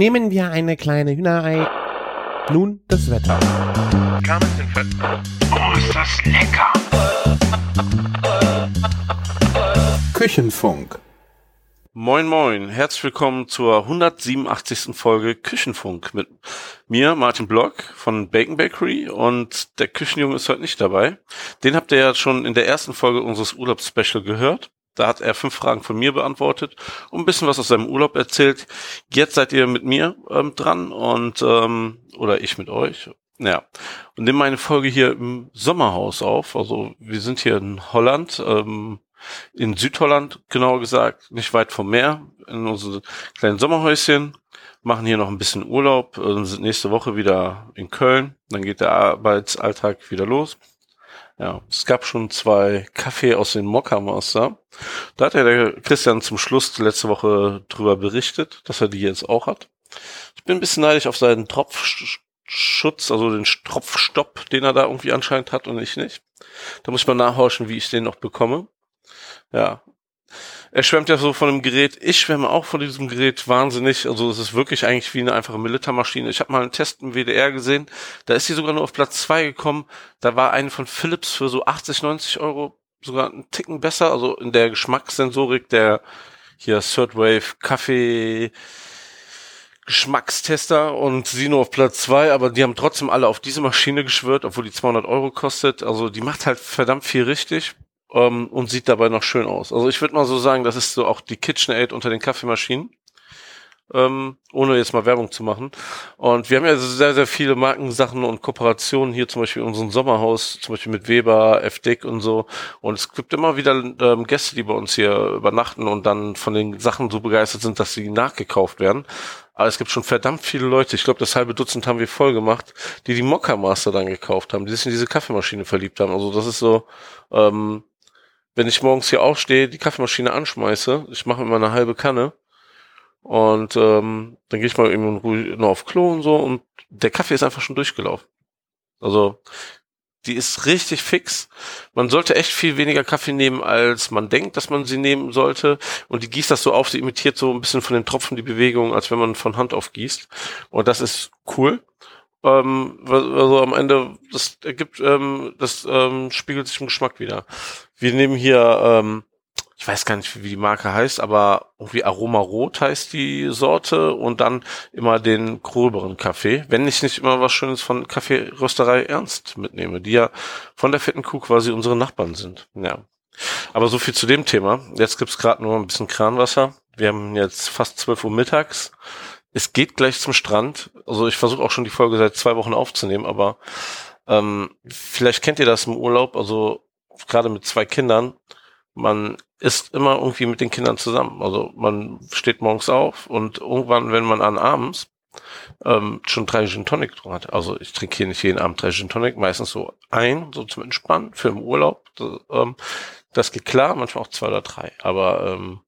Nehmen wir eine kleine Hühnerei. Nun das Wetter. Oh, ist das lecker! Küchenfunk. Moin Moin, herzlich willkommen zur 187. Folge Küchenfunk mit mir, Martin Block von Bacon Bakery und der Küchenjunge ist heute nicht dabei. Den habt ihr ja schon in der ersten Folge unseres Urlaubsspecial gehört. Da hat er fünf Fragen von mir beantwortet und ein bisschen was aus seinem Urlaub erzählt. Jetzt seid ihr mit mir ähm, dran und ähm, oder ich mit euch. Ja, und nehmen eine Folge hier im Sommerhaus auf. Also wir sind hier in Holland, ähm, in Südholland genauer gesagt, nicht weit vom Meer, in unserem kleinen Sommerhäuschen. Machen hier noch ein bisschen Urlaub, äh, sind nächste Woche wieder in Köln. Dann geht der Arbeitsalltag wieder los. Ja, es gab schon zwei Kaffee aus den Mokka Master. Da hat ja der Christian zum Schluss letzte Woche drüber berichtet, dass er die jetzt auch hat. Ich bin ein bisschen neidisch auf seinen Tropfschutz, also den Tropfstopp, den er da irgendwie anscheinend hat und ich nicht. Da muss ich mal nachhorchen, wie ich den noch bekomme. Ja, er schwärmt ja so von dem Gerät. Ich schwärme auch von diesem Gerät wahnsinnig. Also es ist wirklich eigentlich wie eine einfache Militärmaschine. Ich habe mal einen Test im WDR gesehen. Da ist sie sogar nur auf Platz zwei gekommen. Da war eine von Philips für so 80, 90 Euro sogar einen Ticken besser. Also in der Geschmackssensorik der hier Third Wave Kaffee Geschmackstester und sie nur auf Platz zwei, aber die haben trotzdem alle auf diese Maschine geschwört, obwohl die 200 Euro kostet. Also die macht halt verdammt viel richtig ähm, und sieht dabei noch schön aus. Also ich würde mal so sagen, das ist so auch die KitchenAid unter den Kaffeemaschinen. Ähm, ohne jetzt mal Werbung zu machen. Und wir haben ja sehr, sehr viele Markensachen und Kooperationen hier, zum Beispiel in unserem Sommerhaus, zum Beispiel mit Weber, FDIC und so. Und es gibt immer wieder ähm, Gäste, die bei uns hier übernachten und dann von den Sachen so begeistert sind, dass sie nachgekauft werden. Aber es gibt schon verdammt viele Leute, ich glaube, das halbe Dutzend haben wir voll gemacht, die die Mokka Master dann gekauft haben, die sich in diese Kaffeemaschine verliebt haben. Also das ist so, ähm, wenn ich morgens hier aufstehe, die Kaffeemaschine anschmeiße, ich mache immer eine halbe Kanne und ähm, dann gehe ich mal eben nur auf Klo und so und der Kaffee ist einfach schon durchgelaufen. Also die ist richtig fix. Man sollte echt viel weniger Kaffee nehmen, als man denkt, dass man sie nehmen sollte. Und die gießt das so auf, sie imitiert so ein bisschen von den Tropfen die Bewegung, als wenn man von Hand auf gießt. Und das ist cool. Ähm, also am Ende, das ergibt, ähm, das ähm, spiegelt sich im Geschmack wieder. Wir nehmen hier, ähm, ich weiß gar nicht, wie die Marke heißt, aber irgendwie Aroma Rot heißt die Sorte und dann immer den gröberen Kaffee, wenn ich nicht immer was Schönes von Kaffeerösterei Ernst mitnehme, die ja von der fetten Kuh quasi unsere Nachbarn sind. Ja. Aber so viel zu dem Thema. Jetzt gibt's gerade nur ein bisschen Kranwasser. Wir haben jetzt fast 12 Uhr mittags. Es geht gleich zum Strand. Also ich versuche auch schon die Folge seit zwei Wochen aufzunehmen, aber ähm, vielleicht kennt ihr das im Urlaub. Also gerade mit zwei Kindern, man ist immer irgendwie mit den Kindern zusammen. Also man steht morgens auf und irgendwann, wenn man an abends ähm, schon drei Gin Tonic drin hat. Also ich trinke hier nicht jeden Abend drei Gin Tonic, meistens so ein, so zum Entspannen für im Urlaub. Das, ähm, das geht klar, manchmal auch zwei oder drei. Aber ähm,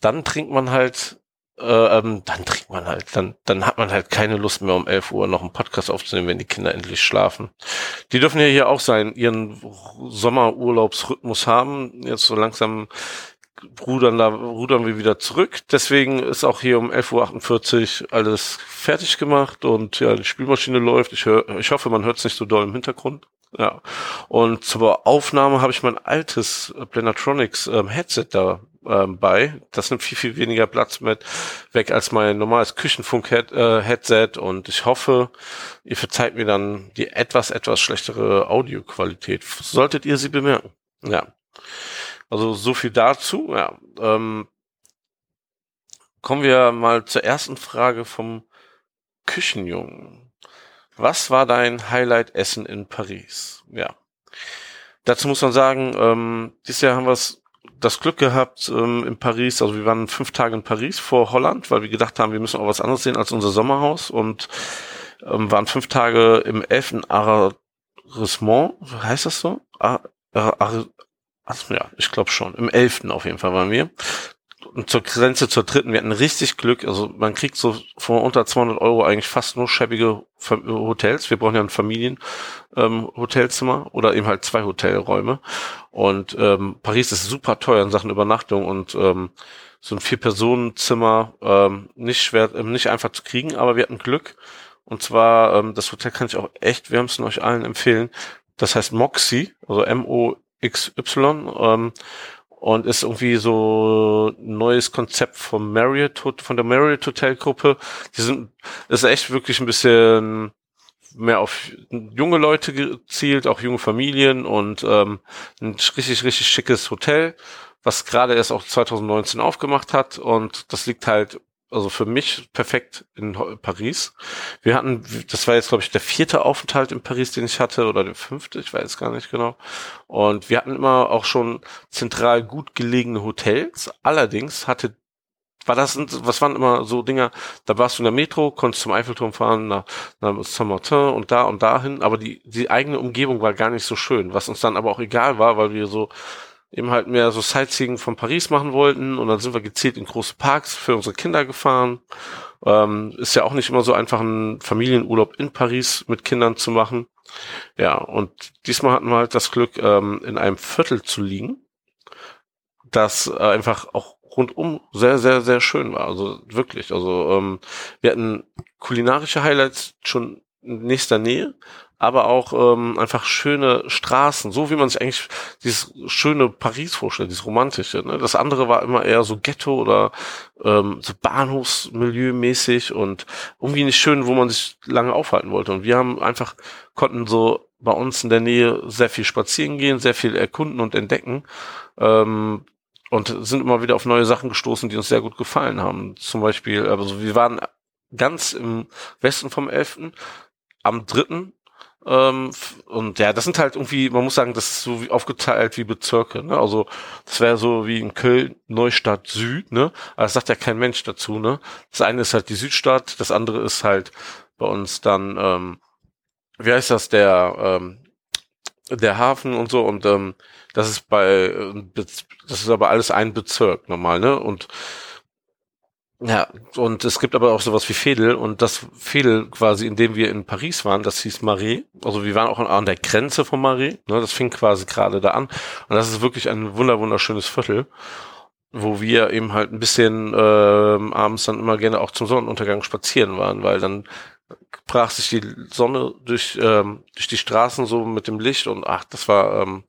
dann trinkt man halt ähm, dann trinkt man halt, dann, dann hat man halt keine Lust mehr um 11 Uhr noch einen Podcast aufzunehmen, wenn die Kinder endlich schlafen. Die dürfen ja hier auch sein, ihren Sommerurlaubsrhythmus haben. Jetzt so langsam rudern da, rudern wir wieder zurück. Deswegen ist auch hier um 11.48 Uhr alles fertig gemacht und ja, die Spielmaschine läuft. Ich, hör, ich hoffe, man hört es nicht so doll im Hintergrund. Ja. Und zur Aufnahme habe ich mein altes Planatronics ähm, Headset da ähm, bei. Das nimmt viel, viel weniger Platz mit weg als mein normales Küchenfunk-Headset äh, und ich hoffe, ihr verzeiht mir dann die etwas, etwas schlechtere Audioqualität. Solltet ihr sie bemerken. Ja. Also so viel dazu. Ja. Ähm, kommen wir mal zur ersten Frage vom Küchenjungen. Was war dein Highlight-Essen in Paris? Ja. Dazu muss man sagen, ähm, dieses Jahr haben wir es das Glück gehabt ähm, in Paris, also wir waren fünf Tage in Paris vor Holland, weil wir gedacht haben, wir müssen auch was anderes sehen als unser Sommerhaus und ähm, waren fünf Tage im elften Arrondissement, heißt das so? Ar Ar Ar ja, ich glaube schon. Im elften auf jeden Fall waren wir. Und zur Grenze zur dritten, wir hatten richtig Glück. Also man kriegt so von unter 200 Euro eigentlich fast nur schäbige Hotels. Wir brauchen ja ein Familienhotelzimmer ähm, oder eben halt zwei Hotelräume. Und ähm, Paris ist super teuer in Sachen Übernachtung und ähm, so ein Vier-Personen-Zimmer ähm, nicht schwer, ähm, nicht einfach zu kriegen, aber wir hatten Glück. Und zwar, ähm, das Hotel kann ich auch echt wärmsten euch allen empfehlen. Das heißt Moxie, also M-O-X-Y. Ähm, und ist irgendwie so ein neues Konzept vom Marriott, von der Marriott Hotel Gruppe. Die sind, ist echt wirklich ein bisschen mehr auf junge Leute gezielt, auch junge Familien und ähm, ein richtig, richtig schickes Hotel, was gerade erst auch 2019 aufgemacht hat und das liegt halt also für mich perfekt in Paris. Wir hatten, das war jetzt glaube ich der vierte Aufenthalt in Paris, den ich hatte, oder der fünfte, ich weiß gar nicht genau. Und wir hatten immer auch schon zentral gut gelegene Hotels. Allerdings hatte war das, was waren immer so Dinger, da warst du in der Metro, konntest zum Eiffelturm fahren, nach, nach Saint-Martin und da und dahin, aber die, die eigene Umgebung war gar nicht so schön, was uns dann aber auch egal war, weil wir so eben halt mehr so Sightseeing von Paris machen wollten und dann sind wir gezielt in große Parks für unsere Kinder gefahren. Ähm, ist ja auch nicht immer so einfach, einen Familienurlaub in Paris mit Kindern zu machen. Ja, und diesmal hatten wir halt das Glück, ähm, in einem Viertel zu liegen, das äh, einfach auch rundum sehr, sehr, sehr schön war. Also wirklich. Also ähm, wir hatten kulinarische Highlights schon in nächster Nähe, aber auch ähm, einfach schöne Straßen, so wie man sich eigentlich dieses schöne Paris vorstellt, dieses romantische. Ne? Das andere war immer eher so Ghetto oder ähm, so Bahnhofsmilieu mäßig und irgendwie nicht schön, wo man sich lange aufhalten wollte. Und wir haben einfach, konnten so bei uns in der Nähe sehr viel spazieren gehen, sehr viel erkunden und entdecken. Ähm, und sind immer wieder auf neue Sachen gestoßen, die uns sehr gut gefallen haben. Zum Beispiel, also wir waren ganz im Westen vom Elften, am dritten ähm, und ja, das sind halt irgendwie, man muss sagen, das ist so wie aufgeteilt wie Bezirke. Ne? Also das wäre so wie in Köln Neustadt Süd, ne? Aber das sagt ja kein Mensch dazu, ne? Das eine ist halt die Südstadt, das andere ist halt bei uns dann, ähm, wie heißt das, der ähm, der Hafen und so und ähm, das ist bei äh, das ist aber alles ein Bezirk normal, ne? Und ja, und es gibt aber auch sowas wie Fedel und das Fedel quasi, in dem wir in Paris waren, das hieß Marais. Also wir waren auch an der Grenze von Marais, ne, das fing quasi gerade da an und das ist wirklich ein wunder wunderschönes Viertel, wo wir eben halt ein bisschen ähm, abends dann immer gerne auch zum Sonnenuntergang spazieren waren, weil dann brach sich die Sonne durch ähm, durch die Straßen so mit dem Licht und ach, das war ähm,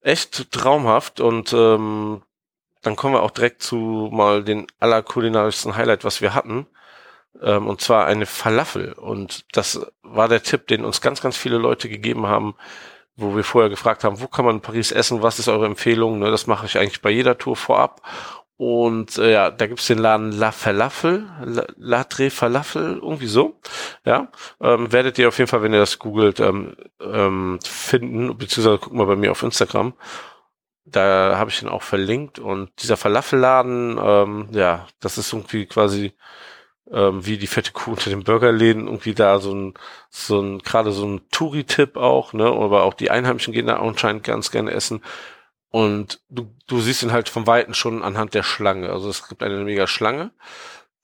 echt traumhaft und ähm, dann kommen wir auch direkt zu mal den allerkulinarischsten Highlight, was wir hatten. Ähm, und zwar eine Falafel. Und das war der Tipp, den uns ganz, ganz viele Leute gegeben haben, wo wir vorher gefragt haben, wo kann man in Paris essen, was ist eure Empfehlung? Ne, das mache ich eigentlich bei jeder Tour vorab. Und äh, ja, da gibt's den Laden La Falafel, La, La Falafel, irgendwie so. Ja, ähm, werdet ihr auf jeden Fall, wenn ihr das googelt, ähm, ähm, finden, beziehungsweise guckt mal bei mir auf Instagram. Da habe ich den auch verlinkt und dieser Falafelladen, ähm, ja, das ist irgendwie quasi ähm, wie die fette Kuh unter den Burgerläden, irgendwie da so ein, so ein, gerade so ein Touri-Tipp auch, ne, aber auch die Einheimischen gehen da anscheinend ganz gerne essen. Und du, du siehst ihn halt vom Weiten schon anhand der Schlange. Also es gibt eine mega Schlange.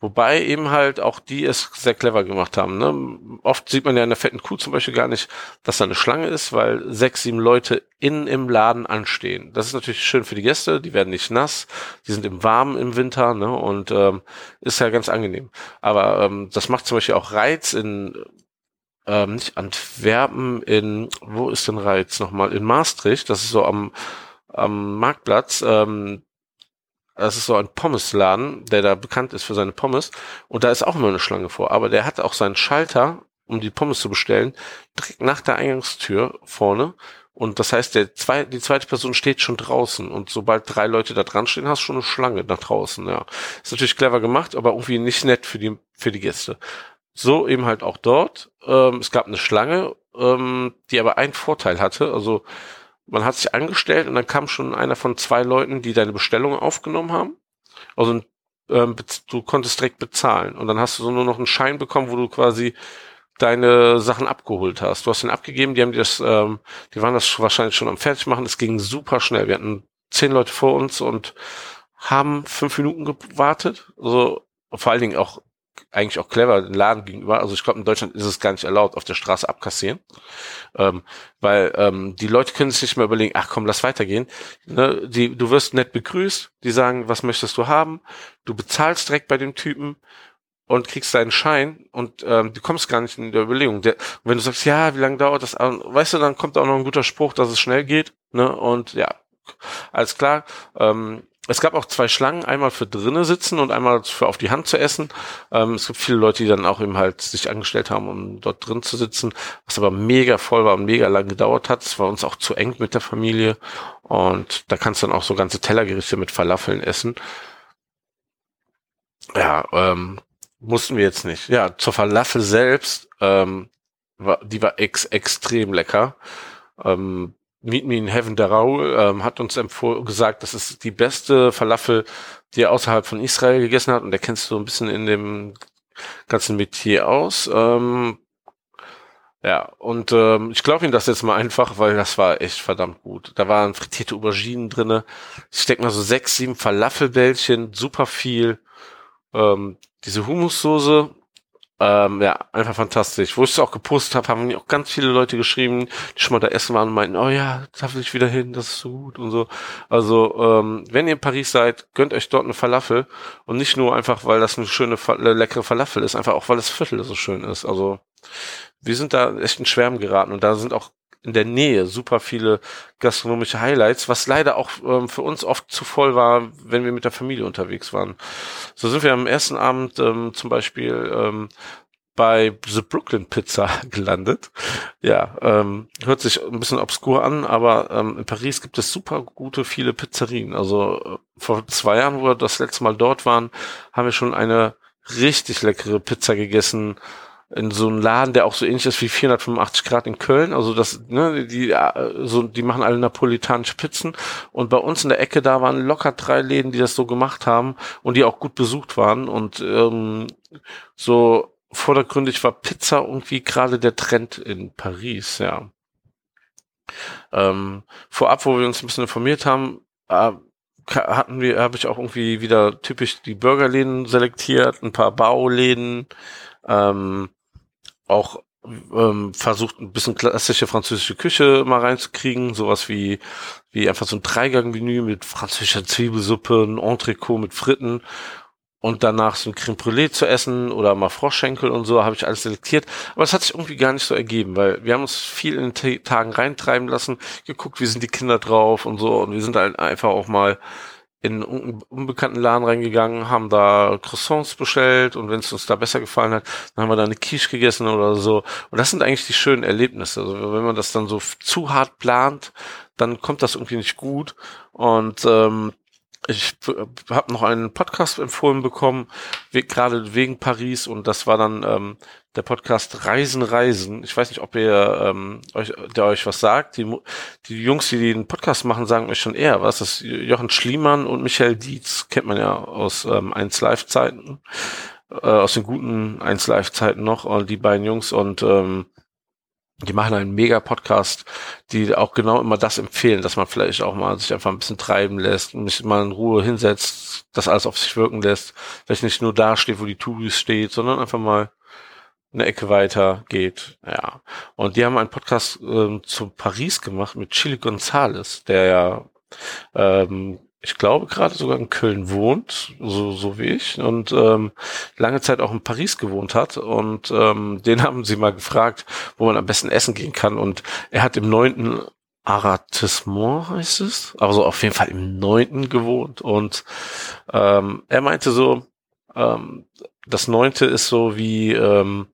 Wobei eben halt auch die es sehr clever gemacht haben. Ne? Oft sieht man ja in der fetten Kuh zum Beispiel gar nicht, dass da eine Schlange ist, weil sechs, sieben Leute in im Laden anstehen. Das ist natürlich schön für die Gäste, die werden nicht nass, die sind im Warmen im Winter ne? und ähm, ist ja ganz angenehm. Aber ähm, das macht zum Beispiel auch Reiz in ähm, nicht Antwerpen, in wo ist denn Reiz nochmal? In Maastricht, das ist so am am Marktplatz. Ähm, das ist so ein Pommesladen, der da bekannt ist für seine Pommes. Und da ist auch immer eine Schlange vor. Aber der hat auch seinen Schalter, um die Pommes zu bestellen, direkt nach der Eingangstür vorne. Und das heißt, der zwei, die zweite Person steht schon draußen. Und sobald drei Leute da dran stehen, hast du schon eine Schlange nach draußen. Ja, ist natürlich clever gemacht, aber irgendwie nicht nett für die für die Gäste. So eben halt auch dort. Ähm, es gab eine Schlange, ähm, die aber einen Vorteil hatte. Also man hat sich angestellt und dann kam schon einer von zwei Leuten, die deine Bestellung aufgenommen haben. Also ähm, du konntest direkt bezahlen und dann hast du so nur noch einen Schein bekommen, wo du quasi deine Sachen abgeholt hast. Du hast ihn abgegeben, die haben dir das, ähm, die waren das wahrscheinlich schon am Fertigmachen. Es ging super schnell. Wir hatten zehn Leute vor uns und haben fünf Minuten gewartet. Also vor allen Dingen auch eigentlich auch clever den Laden gegenüber. Also ich glaube, in Deutschland ist es gar nicht erlaubt, auf der Straße abkassieren. Ähm, weil ähm, die Leute können sich nicht mehr überlegen, ach komm, lass weitergehen. Ne, die, du wirst nett begrüßt, die sagen, was möchtest du haben? Du bezahlst direkt bei dem Typen und kriegst deinen Schein und ähm, du kommst gar nicht in der Überlegung. Der, wenn du sagst, ja, wie lange dauert das? Weißt du, dann kommt auch noch ein guter Spruch, dass es schnell geht. Ne? Und ja, alles klar. Ähm, es gab auch zwei Schlangen, einmal für drinnen sitzen und einmal für auf die Hand zu essen. Ähm, es gibt viele Leute, die dann auch eben halt sich angestellt haben, um dort drin zu sitzen, was aber mega voll war und mega lang gedauert hat. Es war uns auch zu eng mit der Familie und da kannst du dann auch so ganze Tellergerichte mit Falafeln essen. Ja, ähm, mussten wir jetzt nicht. Ja, zur Falafel selbst, ähm, war, die war ex extrem lecker. Ähm, Meet Me in Heaven der Raul ähm, hat uns empfohlen, gesagt, das ist die beste Falafel, die er außerhalb von Israel gegessen hat. Und der kennst du ein bisschen in dem ganzen Metier aus. Ähm, ja, und ähm, ich glaube ihm das jetzt mal einfach, weil das war echt verdammt gut. Da waren frittierte Auberginen drinne. Ich denke mal so sechs, sieben Falafelbällchen, super viel. Ähm, diese Humussoße ähm, ja, einfach fantastisch. Wo ich es auch gepostet habe, haben mir auch ganz viele Leute geschrieben, die schon mal da essen waren und meinten, oh ja, da will ich wieder hin, das ist so gut und so. Also, ähm, wenn ihr in Paris seid, gönnt euch dort eine Falafel und nicht nur einfach, weil das eine schöne, leckere Falafel ist, einfach auch, weil das Viertel so schön ist. Also, wir sind da echt in Schwärmen geraten und da sind auch in der Nähe super viele gastronomische Highlights, was leider auch ähm, für uns oft zu voll war, wenn wir mit der Familie unterwegs waren. So sind wir am ersten Abend ähm, zum Beispiel ähm, bei The Brooklyn Pizza gelandet. Ja, ähm, hört sich ein bisschen obskur an, aber ähm, in Paris gibt es super gute, viele Pizzerien. Also äh, vor zwei Jahren, wo wir das letzte Mal dort waren, haben wir schon eine richtig leckere Pizza gegessen in so einem Laden, der auch so ähnlich ist wie 485 Grad in Köln. Also das, ne, die, äh, so, die machen alle napolitanische Pizzen. Und bei uns in der Ecke da waren locker drei Läden, die das so gemacht haben und die auch gut besucht waren. Und ähm, so vordergründig war Pizza irgendwie gerade der Trend in Paris, ja. Ähm, vorab, wo wir uns ein bisschen informiert haben, äh, hatten wir, habe ich auch irgendwie wieder typisch die Burgerläden selektiert, ein paar Bauläden, ähm, auch ähm, versucht ein bisschen klassische französische Küche mal reinzukriegen, sowas wie wie einfach so ein Dreigang-Menü mit französischer Zwiebelsuppe, ein Entrecot mit Fritten und danach so ein Creme Brûlée zu essen oder mal Froschschenkel und so, habe ich alles selektiert. Aber es hat sich irgendwie gar nicht so ergeben, weil wir haben uns viel in den Tagen reintreiben lassen, geguckt, wie sind die Kinder drauf und so und wir sind halt einfach auch mal in einen unbekannten Laden reingegangen, haben da Croissants bestellt und wenn es uns da besser gefallen hat, dann haben wir da eine Quiche gegessen oder so. Und das sind eigentlich die schönen Erlebnisse. Also wenn man das dann so zu hart plant, dann kommt das irgendwie nicht gut. Und ähm, ich habe noch einen Podcast empfohlen bekommen, we gerade wegen Paris und das war dann ähm, der Podcast Reisen, Reisen. Ich weiß nicht, ob ihr ähm, euch, der euch was sagt. Die, die Jungs, die den Podcast machen, sagen euch schon eher was. Das Jochen Schliemann und Michael Dietz, kennt man ja aus ähm, 1 Live-Zeiten, äh, aus den guten 1 Live-Zeiten noch, und die beiden Jungs und ähm, die machen einen mega Podcast, die auch genau immer das empfehlen, dass man vielleicht auch mal sich einfach ein bisschen treiben lässt, sich mal in Ruhe hinsetzt, das alles auf sich wirken lässt, vielleicht nicht nur da steht, wo die Touris steht, sondern einfach mal eine Ecke weiter geht. Ja. Und die haben einen Podcast ähm, zu Paris gemacht mit Chili Gonzales, der ja ähm, ich glaube, gerade sogar in Köln wohnt, so, so wie ich, und ähm, lange Zeit auch in Paris gewohnt hat. Und ähm, den haben sie mal gefragt, wo man am besten essen gehen kann. Und er hat im neunten Arrondissement heißt es, also auf jeden Fall im neunten gewohnt. Und ähm, er meinte so, ähm, das neunte ist so wie ähm,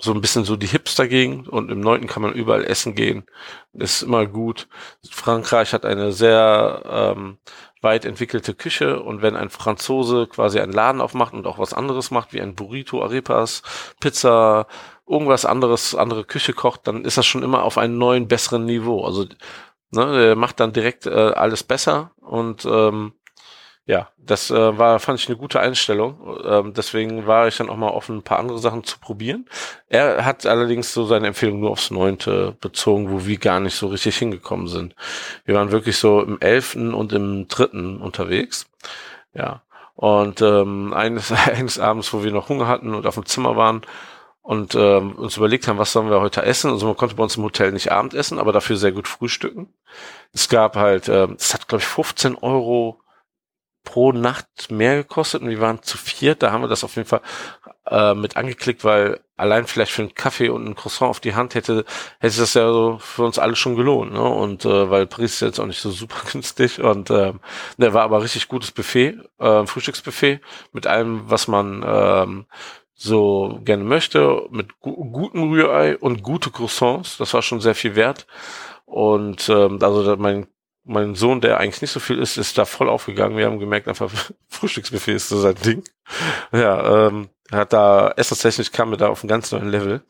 so ein bisschen so die Hipster-Gegend und im neunten kann man überall essen gehen. Ist immer gut. Frankreich hat eine sehr ähm, weit entwickelte Küche und wenn ein Franzose quasi einen Laden aufmacht und auch was anderes macht, wie ein Burrito, Arepas, Pizza, irgendwas anderes, andere Küche kocht, dann ist das schon immer auf einem neuen, besseren Niveau. Also ne, der macht dann direkt äh, alles besser und ähm, ja, das äh, war, fand ich eine gute Einstellung. Ähm, deswegen war ich dann auch mal offen, ein paar andere Sachen zu probieren. Er hat allerdings so seine Empfehlung nur aufs Neunte bezogen, wo wir gar nicht so richtig hingekommen sind. Wir waren wirklich so im Elften und im Dritten unterwegs. Ja. Und ähm, eines, eines Abends, wo wir noch Hunger hatten und auf dem Zimmer waren, und ähm, uns überlegt haben, was sollen wir heute essen. Also man konnte bei uns im Hotel nicht Abend essen, aber dafür sehr gut frühstücken. Es gab halt, ähm, es hat glaube ich 15 Euro pro Nacht mehr gekostet und wir waren zu viert. Da haben wir das auf jeden Fall äh, mit angeklickt, weil allein vielleicht für einen Kaffee und ein Croissant auf die Hand hätte, hätte das ja so für uns alle schon gelohnt. Ne? Und äh, weil Paris ist jetzt auch nicht so super günstig und äh, der war aber richtig gutes Buffet, äh, Frühstücksbuffet mit allem, was man ähm, so gerne möchte, mit gu gutem Rührei und gute Croissants. Das war schon sehr viel wert. Und ähm, also mein mein Sohn, der eigentlich nicht so viel ist, ist da voll aufgegangen. Wir haben gemerkt, einfach Frühstücksbuffet ist so sein Ding. Ja, ähm, hat da essenstechnisch kam er da auf einen ganz neuen Level.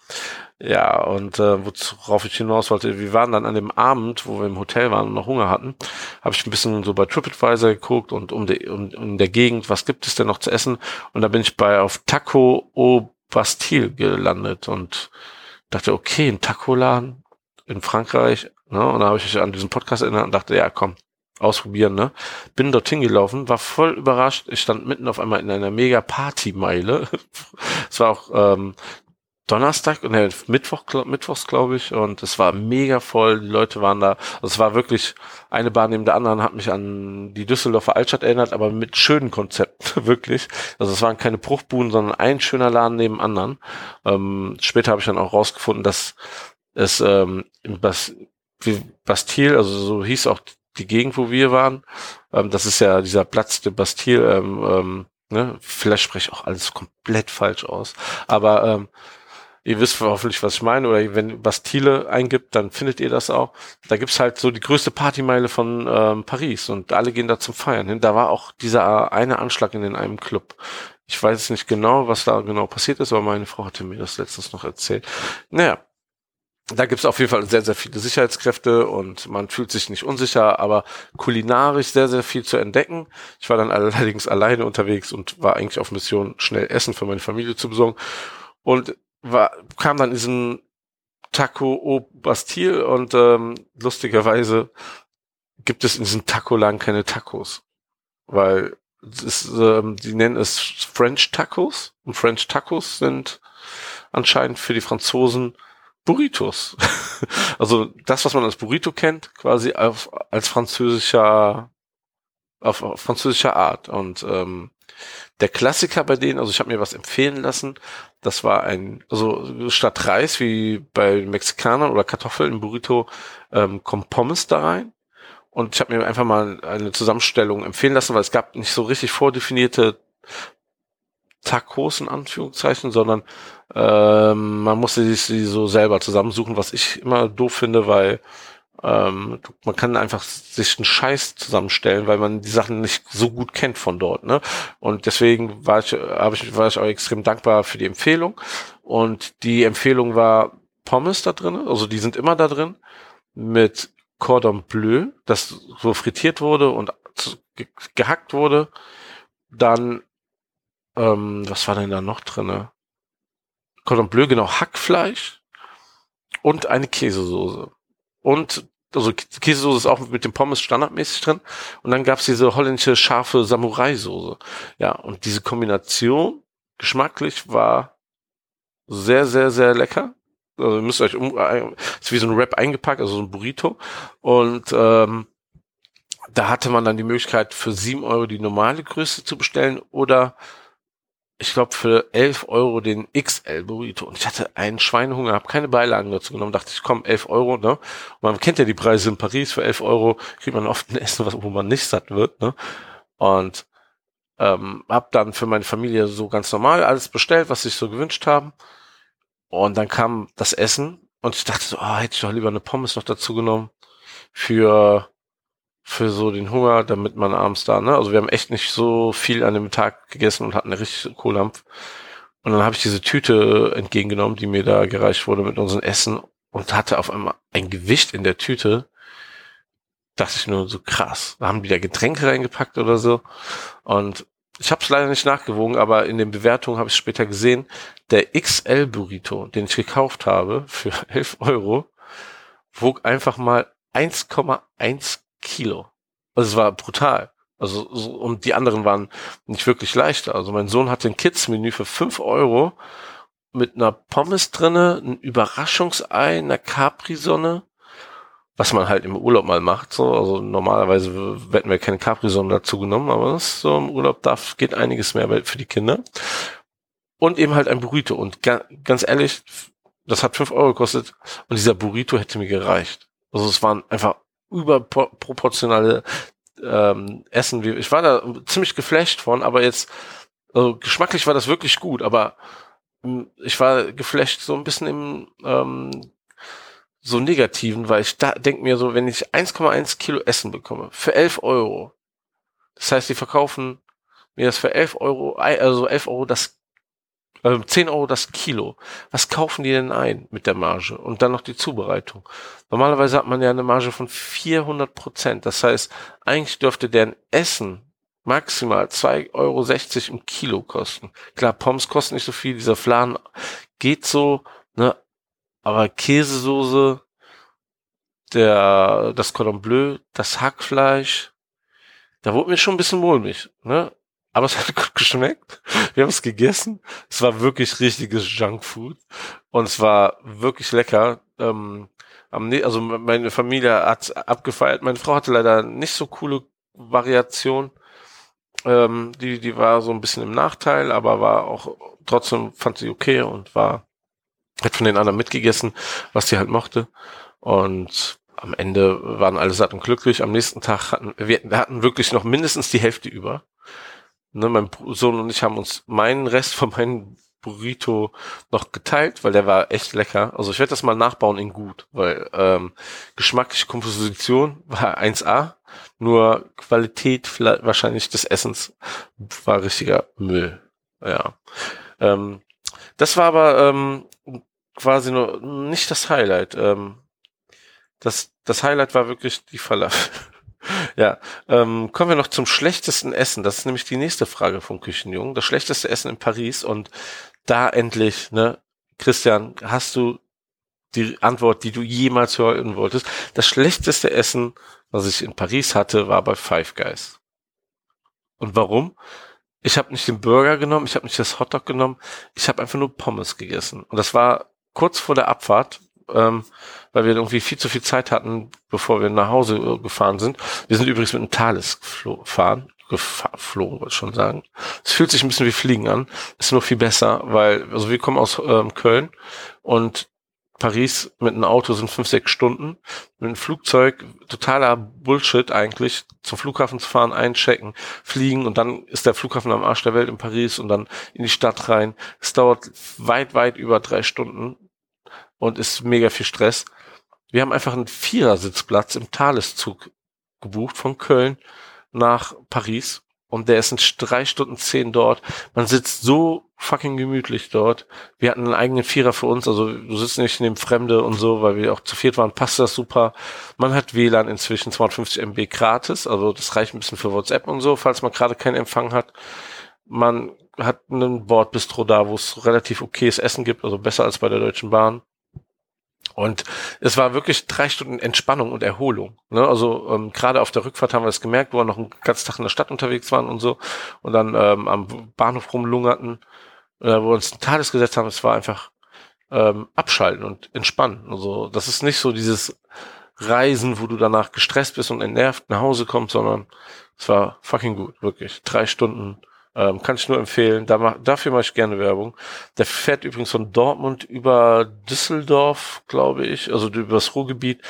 Ja, und äh, worauf ich hinaus wollte, wir waren dann an dem Abend, wo wir im Hotel waren und noch Hunger hatten, habe ich ein bisschen so bei TripAdvisor geguckt und um, die, um in der Gegend, was gibt es denn noch zu essen? Und da bin ich bei auf Taco au Bastille gelandet und dachte, okay, ein Taco-Laden in Frankreich, Ne? Und da habe ich mich an diesen Podcast erinnert und dachte, ja, komm, ausprobieren, ne? Bin dorthin gelaufen, war voll überrascht. Ich stand mitten auf einmal in einer mega Partymeile. es war auch ähm, Donnerstag und äh, Mittwoch, Mittwochs, glaube ich, und es war mega voll. Die Leute waren da. Also es war wirklich eine Bahn neben der anderen, hat mich an die Düsseldorfer Altstadt erinnert, aber mit schönen Konzepten, wirklich. Also es waren keine Bruchbuden, sondern ein schöner Laden neben anderen. Ähm, später habe ich dann auch rausgefunden, dass es ähm, im Bastille, also so hieß auch die Gegend, wo wir waren. Ähm, das ist ja dieser Platz der Bastille. Ähm, ähm, ne? Vielleicht spreche ich auch alles komplett falsch aus. Aber ähm, ihr wisst hoffentlich, was ich meine. Oder wenn Bastille eingibt, dann findet ihr das auch. Da gibt's halt so die größte Partymeile von ähm, Paris und alle gehen da zum Feiern hin. Da war auch dieser eine Anschlag in den einem Club. Ich weiß nicht genau, was da genau passiert ist, aber meine Frau hatte mir das letztens noch erzählt. Naja, da gibt es auf jeden Fall sehr, sehr viele Sicherheitskräfte und man fühlt sich nicht unsicher, aber kulinarisch sehr, sehr viel zu entdecken. Ich war dann allerdings alleine unterwegs und war eigentlich auf Mission, schnell Essen für meine Familie zu besorgen und war, kam dann in diesen Taco au Bastille und ähm, lustigerweise gibt es in diesem Taco-Laden keine Tacos, weil ist, ähm, die nennen es French Tacos und French Tacos sind anscheinend für die Franzosen Burritos. also das, was man als Burrito kennt, quasi auf, als französischer, auf, auf französischer Art. Und ähm, der Klassiker bei denen, also ich habe mir was empfehlen lassen, das war ein, also statt Reis wie bei Mexikanern oder Kartoffeln im Burrito ähm, kommt Pommes da rein. Und ich habe mir einfach mal eine Zusammenstellung empfehlen lassen, weil es gab nicht so richtig vordefinierte Tacos in Anführungszeichen, sondern ähm, man musste sie so selber zusammensuchen, was ich immer doof finde, weil ähm, man kann einfach sich einen Scheiß zusammenstellen, weil man die Sachen nicht so gut kennt von dort. Ne? Und deswegen war ich, hab ich, war ich auch extrem dankbar für die Empfehlung. Und die Empfehlung war Pommes da drin, also die sind immer da drin, mit Cordon Bleu, das so frittiert wurde und gehackt wurde. Dann, ähm, was war denn da noch drinne? Cordon Bleu, genau, Hackfleisch und eine Käsesoße. Und also Käsesoße ist auch mit dem Pommes standardmäßig drin. Und dann gab's diese holländische scharfe Samurai-Soße. Ja, und diese Kombination geschmacklich war sehr, sehr, sehr lecker. Also ihr müsst euch um, ist wie so ein Wrap eingepackt, also so ein Burrito. Und ähm, da hatte man dann die Möglichkeit für sieben Euro die normale Größe zu bestellen oder ich glaube, für 11 Euro den XL Burrito. Und ich hatte einen Schweinehunger, habe keine Beilagen dazu genommen, dachte ich, komm, 11 Euro, ne? Und man kennt ja die Preise in Paris, für 11 Euro kriegt man oft ein Essen, was, wo man nicht satt wird, ne? Und ähm, hab dann für meine Familie so ganz normal alles bestellt, was sich so gewünscht haben. Und dann kam das Essen und ich dachte so, oh, hätte ich doch lieber eine Pommes noch dazu genommen für für so den Hunger, damit man abends da, ne? Also wir haben echt nicht so viel an dem Tag gegessen und hatten eine richtig Kohlampf. Und dann habe ich diese Tüte entgegengenommen, die mir da gereicht wurde mit unserem Essen und hatte auf einmal ein Gewicht in der Tüte. dachte ich nur so krass. Da haben die da Getränke reingepackt oder so. Und ich habe es leider nicht nachgewogen, aber in den Bewertungen habe ich später gesehen, der XL Burrito, den ich gekauft habe für 11 Euro, wog einfach mal 1,1 Kilo. Also es war brutal. Also so, und die anderen waren nicht wirklich leichter. Also mein Sohn hatte ein Kids-Menü für 5 Euro mit einer Pommes drinne, ein Überraschungsei, einer Capri-Sonne, was man halt im Urlaub mal macht. So. Also normalerweise hätten wir keine Capri-Sonne dazu genommen, aber das ist so im Urlaub darf, geht einiges mehr für die Kinder. Und eben halt ein Burrito. Und ga, ganz ehrlich, das hat 5 Euro gekostet und dieser Burrito hätte mir gereicht. Also es waren einfach überproportionale ähm, Essen. Ich war da ziemlich geflasht von, aber jetzt also geschmacklich war das wirklich gut, aber hm, ich war geflasht so ein bisschen im ähm, so negativen, weil ich da denke mir so, wenn ich 1,1 Kilo Essen bekomme für 11 Euro, das heißt, die verkaufen mir das für 11 Euro, also 11 Euro das äh, 10 Euro das Kilo. Was kaufen die denn ein mit der Marge? Und dann noch die Zubereitung. Normalerweise hat man ja eine Marge von 400 Prozent. Das heißt, eigentlich dürfte deren Essen maximal 2,60 Euro im Kilo kosten. Klar, Pommes kosten nicht so viel, dieser Flan geht so, ne? Aber Käsesoße, der, das Cordon Bleu, das Hackfleisch, da wurde mir schon ein bisschen mulmig, ne? Aber es hat gut geschmeckt. Wir haben es gegessen. Es war wirklich richtiges Junkfood und es war wirklich lecker. Ähm, also meine Familie hat abgefeiert. Meine Frau hatte leider nicht so coole Variation. Ähm, die, die war so ein bisschen im Nachteil, aber war auch trotzdem fand sie okay und war hat von den anderen mitgegessen, was sie halt mochte. Und am Ende waren alle satt und glücklich. Am nächsten Tag hatten wir hatten wirklich noch mindestens die Hälfte über. Ne, mein Sohn und ich haben uns meinen Rest von meinem Burrito noch geteilt, weil der war echt lecker. Also ich werde das mal nachbauen in gut, weil ähm, geschmackliche Komposition war 1A, nur Qualität wahrscheinlich des Essens war richtiger Müll. Ja. Ähm, das war aber ähm, quasi nur nicht das Highlight. Ähm, das, das Highlight war wirklich die Falafel. Ja, ähm, kommen wir noch zum schlechtesten Essen. Das ist nämlich die nächste Frage vom Küchenjungen. Das schlechteste Essen in Paris und da endlich, ne, Christian, hast du die Antwort, die du jemals hören wolltest. Das schlechteste Essen, was ich in Paris hatte, war bei Five Guys. Und warum? Ich habe nicht den Burger genommen, ich habe nicht das Hotdog genommen, ich habe einfach nur Pommes gegessen. Und das war kurz vor der Abfahrt ähm, weil wir irgendwie viel zu viel Zeit hatten, bevor wir nach Hause äh, gefahren sind. Wir sind übrigens mit einem Thales gefahren, geflogen, wollte ich schon sagen. Es fühlt sich ein bisschen wie Fliegen an, ist nur viel besser, weil, also wir kommen aus ähm, Köln und Paris mit einem Auto sind fünf, sechs Stunden. Mit einem Flugzeug, totaler Bullshit eigentlich, zum Flughafen zu fahren, einchecken, fliegen und dann ist der Flughafen am Arsch der Welt in Paris und dann in die Stadt rein. Es dauert weit, weit über drei Stunden und ist mega viel Stress. Wir haben einfach einen Vierersitzplatz im Thaleszug gebucht von Köln nach Paris und der ist in drei Stunden zehn dort. Man sitzt so fucking gemütlich dort. Wir hatten einen eigenen Vierer für uns, also du sitzt nicht neben Fremde und so, weil wir auch zu viert waren, passt das super. Man hat WLAN inzwischen 250 MB gratis, also das reicht ein bisschen für WhatsApp und so, falls man gerade keinen Empfang hat. Man hat einen Bordbistro da, wo es relativ okayes Essen gibt, also besser als bei der Deutschen Bahn. Und es war wirklich drei Stunden Entspannung und Erholung. Ne? Also ähm, gerade auf der Rückfahrt haben wir das gemerkt, wo wir noch einen ganzen Tag in der Stadt unterwegs waren und so und dann ähm, am Bahnhof rumlungerten, äh, wo wir uns ein Tages gesetzt haben. Es war einfach ähm, abschalten und entspannen. Also das ist nicht so dieses Reisen, wo du danach gestresst bist und entnervt nach Hause kommst, sondern es war fucking gut, wirklich. Drei Stunden ähm, kann ich nur empfehlen. Da mach, dafür mache ich gerne Werbung. Der fährt übrigens von Dortmund über Düsseldorf, glaube ich, also über das Ruhrgebiet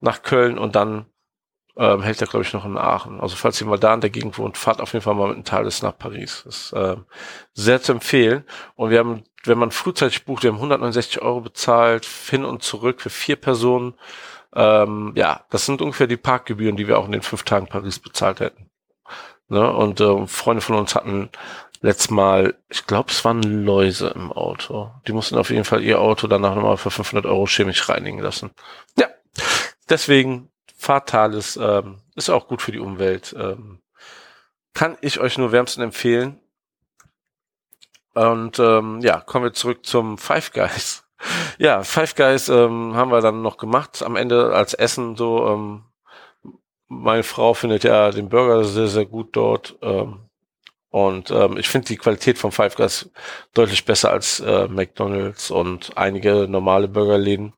nach Köln und dann ähm, hält er, glaube ich, noch in Aachen. Also falls ihr mal da in der Gegend wohnt, fahrt auf jeden Fall mal mit einem Thales nach Paris. Das ist ähm, sehr zu empfehlen. Und wir haben, wenn man frühzeitig bucht, wir haben 169 Euro bezahlt, hin und zurück für vier Personen. Ähm, ja, das sind ungefähr die Parkgebühren, die wir auch in den fünf Tagen Paris bezahlt hätten. Ne? Und äh, Freunde von uns hatten letztes Mal, ich glaube, es waren Läuse im Auto. Die mussten auf jeden Fall ihr Auto danach nochmal für 500 Euro chemisch reinigen lassen. Ja, deswegen Fatales ähm, ist auch gut für die Umwelt. Ähm, kann ich euch nur wärmsten empfehlen. Und ähm, ja, kommen wir zurück zum Five Guys. Ja, Five Guys ähm, haben wir dann noch gemacht. Am Ende als Essen so. Ähm, meine Frau findet ja den Burger sehr, sehr gut dort. Ähm, und ähm, ich finde die Qualität von Five Guys deutlich besser als äh, McDonald's und einige normale Burgerläden.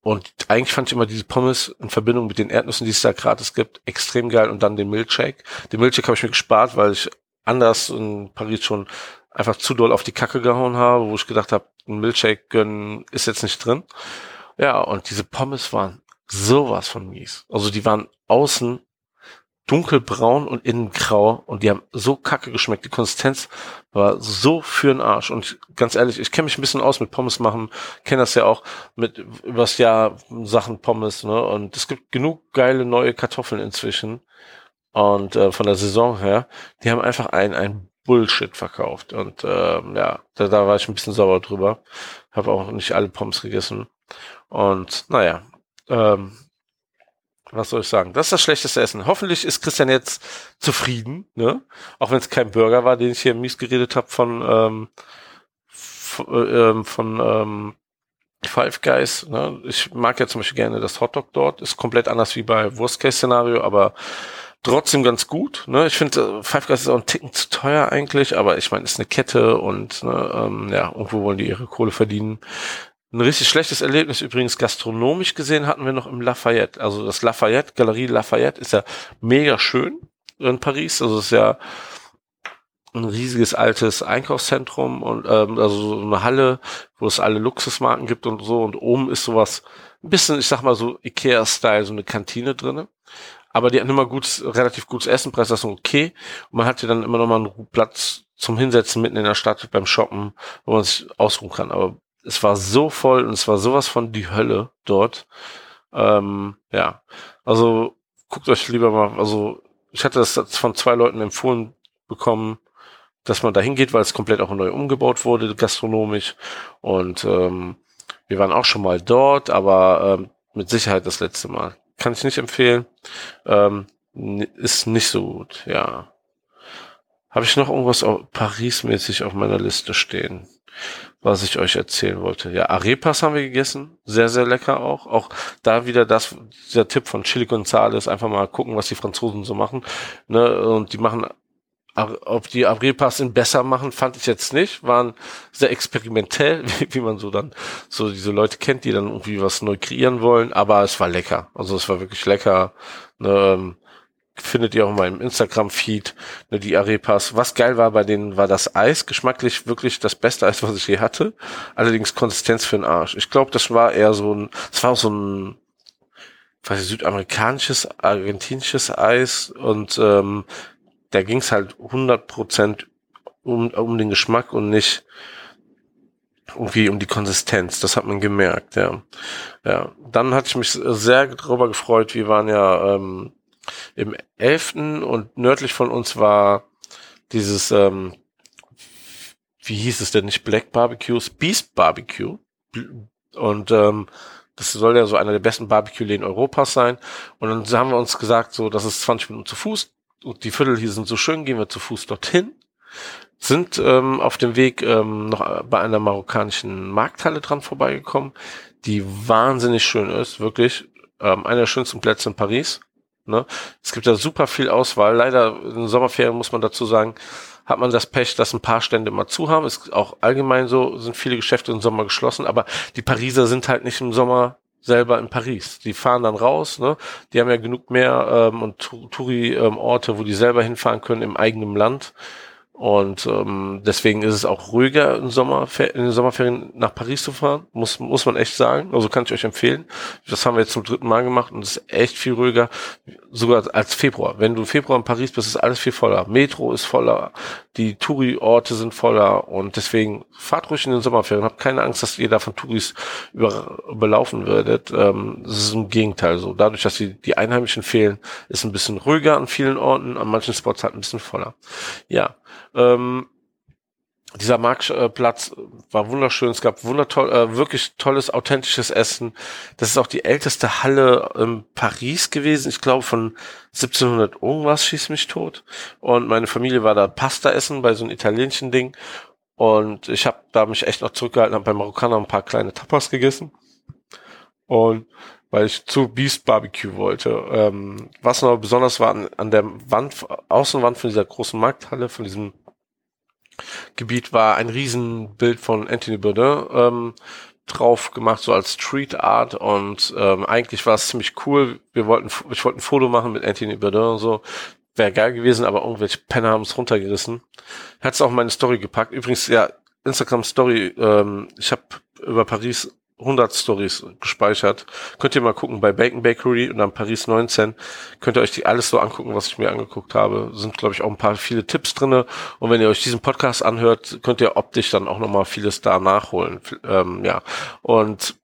Und eigentlich fand ich immer diese Pommes in Verbindung mit den Erdnüssen, die es da gratis gibt, extrem geil. Und dann den Milkshake. Den Milkshake habe ich mir gespart, weil ich anders in Paris schon einfach zu doll auf die Kacke gehauen habe, wo ich gedacht habe, ein Milkshake gönnen ist jetzt nicht drin. Ja, und diese Pommes waren sowas von mies. Also die waren außen dunkelbraun und innen grau und die haben so kacke geschmeckt. Die Konsistenz war so für'n Arsch. Und ganz ehrlich, ich kenne mich ein bisschen aus mit Pommes machen, kenne das ja auch mit übers Jahr Sachen Pommes, ne? Und es gibt genug geile neue Kartoffeln inzwischen. Und äh, von der Saison her, die haben einfach ein, ein Bullshit verkauft. Und ähm, ja, da, da war ich ein bisschen sauer drüber. Habe auch nicht alle Pommes gegessen. Und naja, ähm, was soll ich sagen? Das ist das schlechteste Essen. Hoffentlich ist Christian jetzt zufrieden, ne? Auch wenn es kein Burger war, den ich hier mies geredet habe von ähm, von, äh, ähm, von ähm, Five Guys. Ne? Ich mag ja zum Beispiel gerne das Hotdog dort. Ist komplett anders wie bei Worst Case Szenario, aber trotzdem ganz gut. Ne? Ich finde, äh, Five Guys ist auch ein Ticken zu teuer eigentlich, aber ich meine, ist eine Kette und ne, ähm, ja, irgendwo wollen die ihre Kohle verdienen. Ein richtig schlechtes Erlebnis übrigens gastronomisch gesehen hatten wir noch im Lafayette. Also das Lafayette, Galerie Lafayette ist ja mega schön in Paris. Also es ist ja ein riesiges altes Einkaufszentrum und ähm, also so eine Halle, wo es alle Luxusmarken gibt und so. Und oben ist sowas ein bisschen, ich sag mal so Ikea-Style, so eine Kantine drinne. Aber die hatten immer gutes, relativ gutes Essen, Preis das okay. Und man hatte dann immer noch mal einen Platz zum Hinsetzen mitten in der Stadt beim Shoppen, wo man sich ausruhen kann. Aber es war so voll und es war sowas von die Hölle dort. Ähm, ja, also guckt euch lieber mal, also ich hatte das von zwei Leuten empfohlen bekommen, dass man da hingeht, weil es komplett auch neu umgebaut wurde, gastronomisch. Und ähm, wir waren auch schon mal dort, aber ähm, mit Sicherheit das letzte Mal. Kann ich nicht empfehlen. Ähm, ist nicht so gut, ja. Habe ich noch irgendwas Paris-mäßig auf meiner Liste stehen? Was ich euch erzählen wollte. Ja, Arepas haben wir gegessen. Sehr, sehr lecker auch. Auch da wieder das, dieser Tipp von Chili Gonzales. Einfach mal gucken, was die Franzosen so machen. Ne? Und die machen, ob die Arepas in besser machen, fand ich jetzt nicht. Waren sehr experimentell, wie, wie man so dann, so diese Leute kennt, die dann irgendwie was neu kreieren wollen. Aber es war lecker. Also es war wirklich lecker. Ne? Findet ihr auch in meinem Instagram-Feed, ne, die Arepas. Was geil war bei denen, war das Eis. Geschmacklich wirklich das beste Eis, was ich je hatte. Allerdings Konsistenz für den Arsch. Ich glaube, das war eher so ein, das war so ein, weiß ich, südamerikanisches, argentinisches Eis und ähm, da ging es halt 100 Prozent um, um den Geschmack und nicht irgendwie um die Konsistenz. Das hat man gemerkt, ja. Ja. Dann hatte ich mich sehr darüber gefreut. Wir waren ja ähm, im 11. und nördlich von uns war dieses, ähm, wie hieß es denn nicht, Black Barbecues, Beast Barbecue. Und ähm, das soll ja so einer der besten Barbecue-Läden Europas sein. Und dann haben wir uns gesagt, so, das ist 20 Minuten zu Fuß. Und die Viertel hier sind so schön, gehen wir zu Fuß dorthin. Sind ähm, auf dem Weg ähm, noch bei einer marokkanischen Markthalle dran vorbeigekommen, die wahnsinnig schön ist, wirklich. Ähm, einer der schönsten Plätze in Paris. Ne? Es gibt da super viel Auswahl. Leider in Sommerferien muss man dazu sagen, hat man das Pech, dass ein paar Stände mal zu haben. Ist auch allgemein so, sind viele Geschäfte im Sommer geschlossen, aber die Pariser sind halt nicht im Sommer selber in Paris. Die fahren dann raus, ne? Die haben ja genug mehr ähm, und Touri-Orte, ähm, wo die selber hinfahren können im eigenen Land. Und ähm, deswegen ist es auch ruhiger im Sommer, in den Sommerferien nach Paris zu fahren, muss, muss man echt sagen. Also kann ich euch empfehlen. Das haben wir jetzt zum dritten Mal gemacht und es ist echt viel ruhiger, sogar als Februar. Wenn du Februar in Paris bist, ist alles viel voller. Metro ist voller, die Touri-Orte sind voller und deswegen fahrt ruhig in den Sommerferien. Habt keine Angst, dass ihr da von Touris über, überlaufen werdet. Ähm, das ist im Gegenteil so. Dadurch, dass die, die Einheimischen fehlen, ist ein bisschen ruhiger an vielen Orten, an manchen Spots halt ein bisschen voller. Ja, ähm, dieser Marktplatz war wunderschön. Es gab wundertoll, äh, wirklich tolles, authentisches Essen. Das ist auch die älteste Halle in Paris gewesen. Ich glaube von 1700 irgendwas schießt mich tot. Und meine Familie war da Pasta essen bei so einem italienischen Ding. Und ich habe da mich echt noch zurückgehalten, habe bei Marokkaner ein paar kleine Tapas gegessen. Und weil ich zu Beast Barbecue wollte. Ähm, was noch besonders war an, an der Wand, Außenwand von dieser großen Markthalle, von diesem Gebiet war ein Riesenbild von Anthony Bourdain ähm, drauf gemacht, so als Street Art und ähm, eigentlich war es ziemlich cool. Wir wollten, ich wollte ein Foto machen mit Anthony Bourdain und so. Wäre geil gewesen, aber irgendwelche Penner haben es runtergerissen. Hat es auch meine Story gepackt. Übrigens, ja, Instagram Story, ähm, ich habe über Paris 100 Stories gespeichert. Könnt ihr mal gucken bei Bacon Bakery und dann Paris 19. Könnt ihr euch die alles so angucken, was ich mir angeguckt habe. Sind, glaube ich, auch ein paar viele Tipps drinne. Und wenn ihr euch diesen Podcast anhört, könnt ihr optisch dann auch nochmal vieles da nachholen. Ähm, ja. Und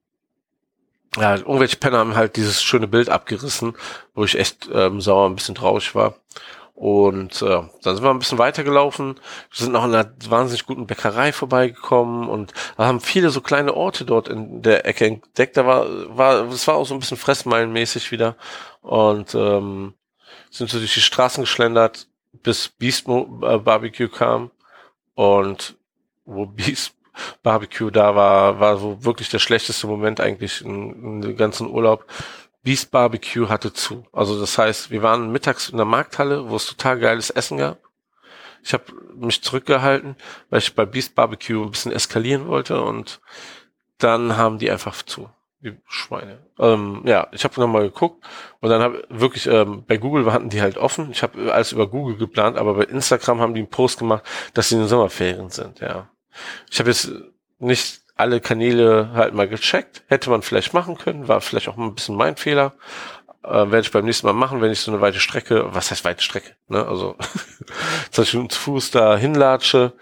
ja, irgendwelche Penner haben halt dieses schöne Bild abgerissen, wo ich echt ähm, sauer ein bisschen traurig war. Und äh, dann sind wir ein bisschen weitergelaufen, wir sind noch in einer wahnsinnig guten Bäckerei vorbeigekommen und haben viele so kleine Orte dort in der Ecke entdeckt. Da war, war, es war auch so ein bisschen fressmeilenmäßig wieder. Und ähm, sind so durch die Straßen geschlendert, bis Beast äh, Barbecue kam. Und wo Beast Barbecue da war, war so wirklich der schlechteste Moment eigentlich in dem ganzen Urlaub. Beast Barbecue hatte zu. Also das heißt, wir waren mittags in der Markthalle, wo es total geiles Essen gab. Ich habe mich zurückgehalten, weil ich bei Beast Barbecue ein bisschen eskalieren wollte und dann haben die einfach zu. Die Schweine. Ähm, ja, ich habe nochmal geguckt und dann habe wirklich ähm, bei Google hatten die halt offen. Ich habe alles über Google geplant, aber bei Instagram haben die einen Post gemacht, dass sie in den Sommerferien sind. Ja, ich habe jetzt nicht alle Kanäle halt mal gecheckt. Hätte man vielleicht machen können, war vielleicht auch ein bisschen mein Fehler. Äh, werde ich beim nächsten Mal machen, wenn ich so eine weite Strecke, was heißt weite Strecke, ne? Also 20 Minuten zu Fuß da hinlatsche,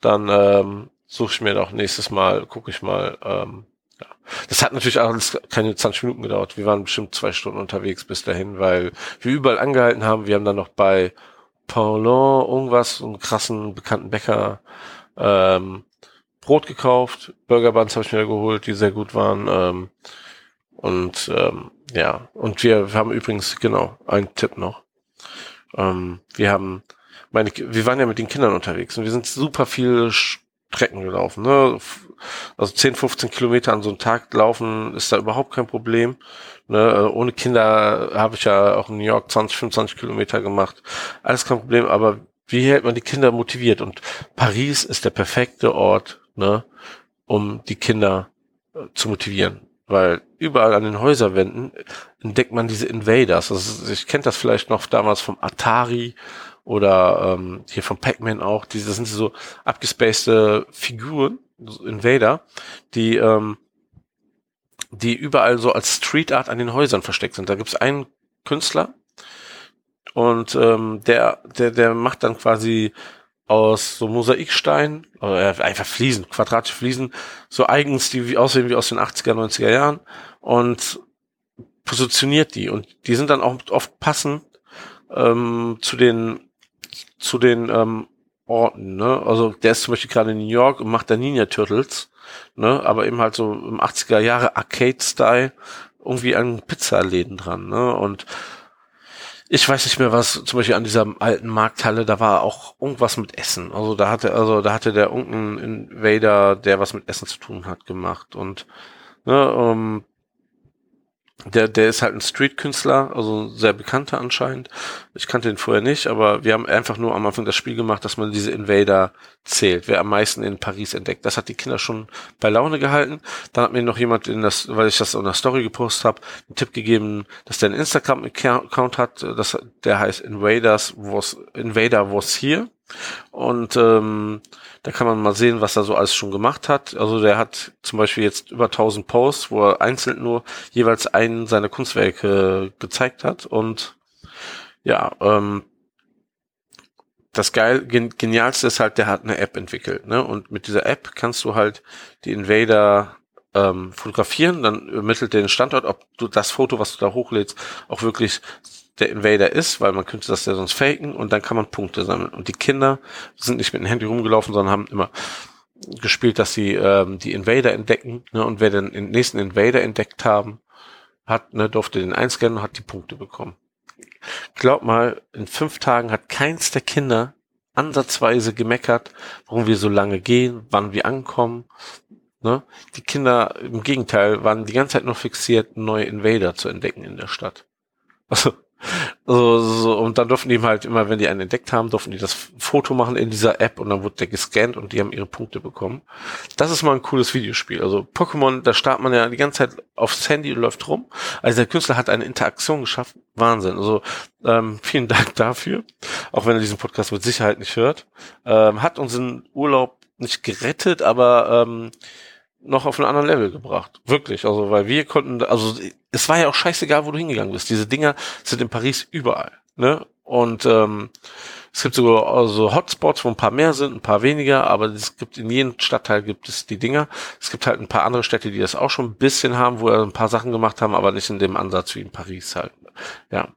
dann ähm, suche ich mir doch nächstes Mal, gucke ich mal. Ähm, ja. Das hat natürlich alles keine 20 Minuten gedauert. Wir waren bestimmt zwei Stunden unterwegs bis dahin, weil wir überall angehalten haben. Wir haben dann noch bei Paulin irgendwas, einen krassen bekannten Bäcker, ähm, Brot gekauft, Burger Buns habe ich mir geholt, die sehr gut waren. Ähm, und ähm, ja, und wir, haben übrigens, genau, ein Tipp noch. Ähm, wir haben, meine, wir waren ja mit den Kindern unterwegs und wir sind super viele Strecken gelaufen. Ne? Also 10, 15 Kilometer an so einem Tag laufen ist da überhaupt kein Problem. Ne? Äh, ohne Kinder habe ich ja auch in New York 20, 25 Kilometer gemacht. Alles kein Problem, aber wie hält man die Kinder motiviert? Und Paris ist der perfekte Ort ne, um die Kinder äh, zu motivieren. Weil überall an den Häuserwänden entdeckt man diese Invaders. Also ich kennt das vielleicht noch damals vom Atari oder ähm, hier vom Pac-Man auch. Diese sind so abgespacede Figuren, so Invader, die ähm, die überall so als Street Art an den Häusern versteckt sind. Da gibt's einen Künstler und ähm, der der der macht dann quasi aus so Mosaikstein, oder einfach Fliesen, quadratische Fliesen, so eigens, die aussehen wie aus den 80er, 90er Jahren und positioniert die und die sind dann auch oft passend ähm, zu den zu den ähm, Orten, ne? Also der ist zum Beispiel gerade in New York und macht da Ninja Turtles, ne? Aber eben halt so im 80er Jahre Arcade-Style irgendwie an Pizzaläden dran, ne? Und ich weiß nicht mehr was, zum Beispiel an dieser alten Markthalle, da war auch irgendwas mit Essen. Also da hatte, also da hatte der irgendein Invader, der was mit Essen zu tun hat, gemacht. Und ne, um, der, der ist halt ein Street-Künstler, also sehr bekannter anscheinend. Ich kannte ihn vorher nicht, aber wir haben einfach nur am Anfang das Spiel gemacht, dass man diese Invader zählt, wer am meisten in Paris entdeckt. Das hat die Kinder schon bei Laune gehalten. Dann hat mir noch jemand in das, weil ich das in der Story gepostet habe, einen Tipp gegeben, dass der einen Instagram-Account hat, das, der heißt Invaders was Invader was here. Und ähm, da kann man mal sehen, was er so alles schon gemacht hat. Also der hat zum Beispiel jetzt über 1000 Posts, wo er einzeln nur jeweils einen seiner Kunstwerke gezeigt hat. Und ja, ähm, das geil, genialste ist halt, der hat eine App entwickelt, ne? Und mit dieser App kannst du halt die Invader ähm, fotografieren, dann ermittelt den Standort, ob du das Foto, was du da hochlädst, auch wirklich der Invader ist, weil man könnte das ja sonst faken und dann kann man Punkte sammeln. Und die Kinder sind nicht mit dem Handy rumgelaufen, sondern haben immer gespielt, dass sie ähm, die Invader entdecken ne, und wer den nächsten Invader entdeckt haben, hat, ne, durfte den einscannen und hat die Punkte bekommen. Glaub mal, in fünf Tagen hat keins der Kinder ansatzweise gemeckert, warum wir so lange gehen, wann wir ankommen. Ne? Die Kinder im Gegenteil waren die ganze Zeit noch fixiert, neue Invader zu entdecken in der Stadt. Also so, so, und dann durften die halt immer, wenn die einen entdeckt haben, durften die das Foto machen in dieser App und dann wurde der gescannt und die haben ihre Punkte bekommen. Das ist mal ein cooles Videospiel. Also Pokémon, da startet man ja die ganze Zeit aufs Handy und läuft rum. Also der Künstler hat eine Interaktion geschafft. Wahnsinn. Also ähm, vielen Dank dafür. Auch wenn er diesen Podcast mit Sicherheit nicht hört. Ähm, hat unseren Urlaub nicht gerettet, aber ähm, noch auf einen anderen Level gebracht. Wirklich. Also, weil wir konnten, also es war ja auch scheißegal, wo du hingegangen bist. Diese Dinger sind in Paris überall. Ne? Und ähm, es gibt sogar also Hotspots, wo ein paar mehr sind, ein paar weniger, aber es gibt in jedem Stadtteil gibt es die Dinger. Es gibt halt ein paar andere Städte, die das auch schon ein bisschen haben, wo er ein paar Sachen gemacht haben, aber nicht in dem Ansatz wie in Paris halt. Ja.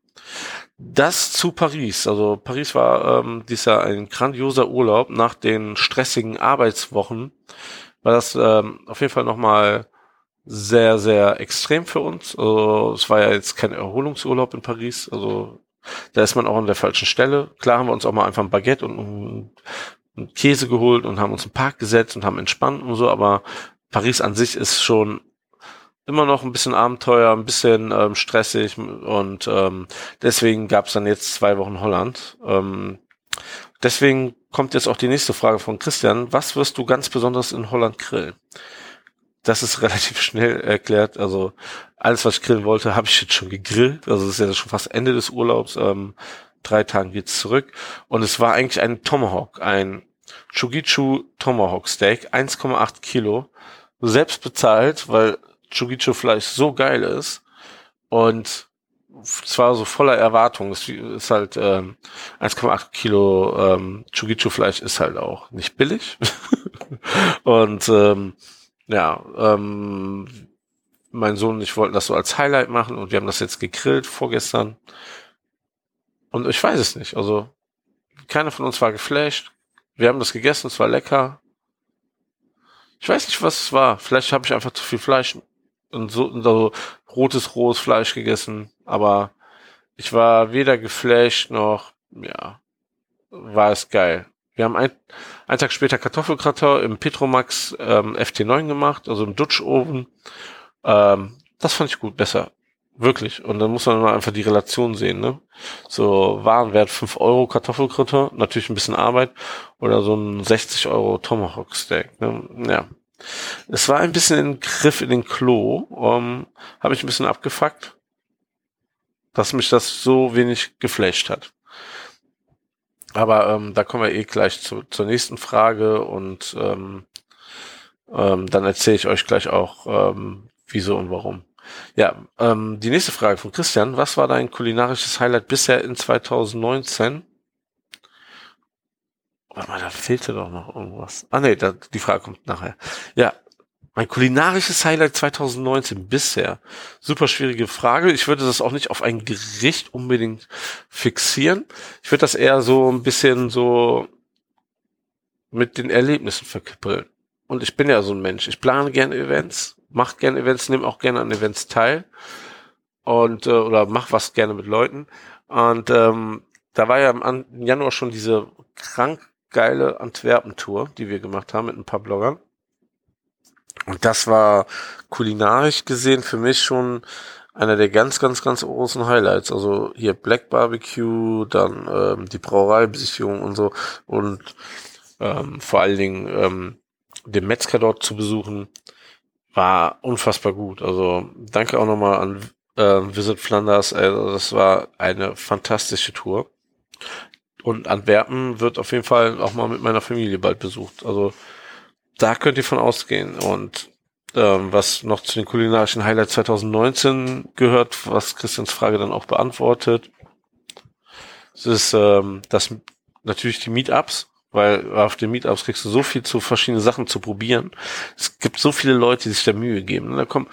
Das zu Paris. Also Paris war ähm, dieser ein grandioser Urlaub nach den stressigen Arbeitswochen war das ähm, auf jeden Fall nochmal sehr, sehr extrem für uns. Also es war ja jetzt kein Erholungsurlaub in Paris. Also da ist man auch an der falschen Stelle. Klar haben wir uns auch mal einfach ein Baguette und ein, ein Käse geholt und haben uns im Park gesetzt und haben entspannt und so, aber Paris an sich ist schon immer noch ein bisschen Abenteuer, ein bisschen ähm, stressig und ähm, deswegen gab es dann jetzt zwei Wochen Holland. Ähm, deswegen kommt jetzt auch die nächste Frage von Christian. Was wirst du ganz besonders in Holland grillen? Das ist relativ schnell erklärt. Also alles, was ich grillen wollte, habe ich jetzt schon gegrillt. Also es ist ja schon fast Ende des Urlaubs. Ähm, drei Tagen geht's zurück. Und es war eigentlich ein Tomahawk, ein Chugichu Tomahawk Steak, 1,8 Kilo. Selbst bezahlt, weil Chugichu Fleisch so geil ist. Und zwar so voller Erwartung. Es ist halt ähm, 1,8 Kilo ähm, Chugichu-Fleisch ist halt auch nicht billig. und ähm, ja, ähm, mein Sohn und ich wollten das so als Highlight machen und wir haben das jetzt gegrillt vorgestern. Und ich weiß es nicht. Also keiner von uns war geflasht. Wir haben das gegessen, es war lecker. Ich weiß nicht, was es war. Vielleicht habe ich einfach zu viel Fleisch und so, und so rotes, rohes Fleisch gegessen, aber ich war weder geflasht noch, ja, war es geil. Wir haben ein, einen Tag später Kartoffelgratin im Petromax ähm, FT9 gemacht, also im Dutch-Oven. Ähm, das fand ich gut, besser. Wirklich. Und dann muss man mal einfach die Relation sehen, ne? So Warenwert 5 Euro Kartoffelgratin, natürlich ein bisschen Arbeit, oder so ein 60 Euro Tomahawk Steak, ne? Ja. Es war ein bisschen ein Griff in den Klo. Um, Habe ich ein bisschen abgefuckt, dass mich das so wenig geflasht hat. Aber ähm, da kommen wir eh gleich zu, zur nächsten Frage und ähm, ähm, dann erzähle ich euch gleich auch, ähm, wieso und warum. Ja, ähm, die nächste Frage von Christian. Was war dein kulinarisches Highlight bisher in 2019? Warte mal, da fehlte doch noch irgendwas. Ah nee, da, die Frage kommt nachher. Ja, mein kulinarisches Highlight 2019 bisher. Super schwierige Frage. Ich würde das auch nicht auf ein Gericht unbedingt fixieren. Ich würde das eher so ein bisschen so mit den Erlebnissen verkippeln. Und ich bin ja so ein Mensch. Ich plane gerne Events, mache gerne Events, nehme auch gerne an Events teil und äh, oder mach was gerne mit Leuten. Und ähm, da war ja im Januar schon diese krank geile Antwerpen-Tour, die wir gemacht haben mit ein paar Bloggern. Und das war kulinarisch gesehen für mich schon einer der ganz, ganz, ganz großen Highlights. Also hier Black Barbecue, dann ähm, die Brauereibesichtigung und so und ähm, vor allen Dingen ähm, den Metzger dort zu besuchen, war unfassbar gut. Also danke auch nochmal an äh, Visit Flanders. Also das war eine fantastische Tour. Und Antwerpen wird auf jeden Fall auch mal mit meiner Familie bald besucht. Also da könnt ihr von ausgehen. Und ähm, was noch zu den kulinarischen Highlights 2019 gehört, was Christians Frage dann auch beantwortet, es ist ähm, das natürlich die Meetups, weil auf den Meetups kriegst du so viel zu verschiedene Sachen zu probieren. Es gibt so viele Leute, die sich da Mühe geben. Und da kommen,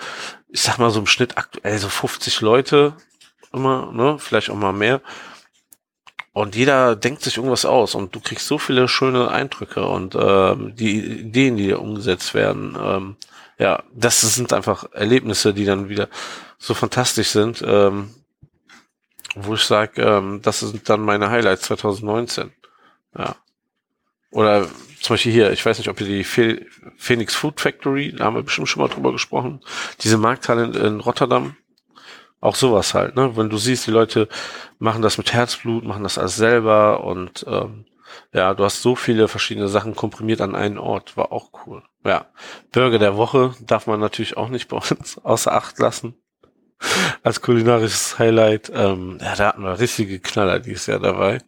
ich sag mal so im Schnitt aktuell so 50 Leute immer, ne? Vielleicht auch mal mehr. Und jeder denkt sich irgendwas aus und du kriegst so viele schöne Eindrücke und ähm, die Ideen, die umgesetzt werden. Ähm, ja, das sind einfach Erlebnisse, die dann wieder so fantastisch sind, ähm, wo ich sage, ähm, das sind dann meine Highlights 2019. Ja. Oder zum Beispiel hier, ich weiß nicht, ob ihr die Phoenix Food Factory, da haben wir bestimmt schon mal drüber gesprochen, diese Markthalle in Rotterdam, auch sowas halt, ne? Wenn du siehst, die Leute machen das mit Herzblut, machen das alles selber und ähm, ja, du hast so viele verschiedene Sachen komprimiert an einen Ort, war auch cool. Ja, Burger der Woche darf man natürlich auch nicht bei uns außer Acht lassen. Als kulinarisches Highlight. Ähm, ja, da hatten wir richtige Knaller dieses Jahr dabei.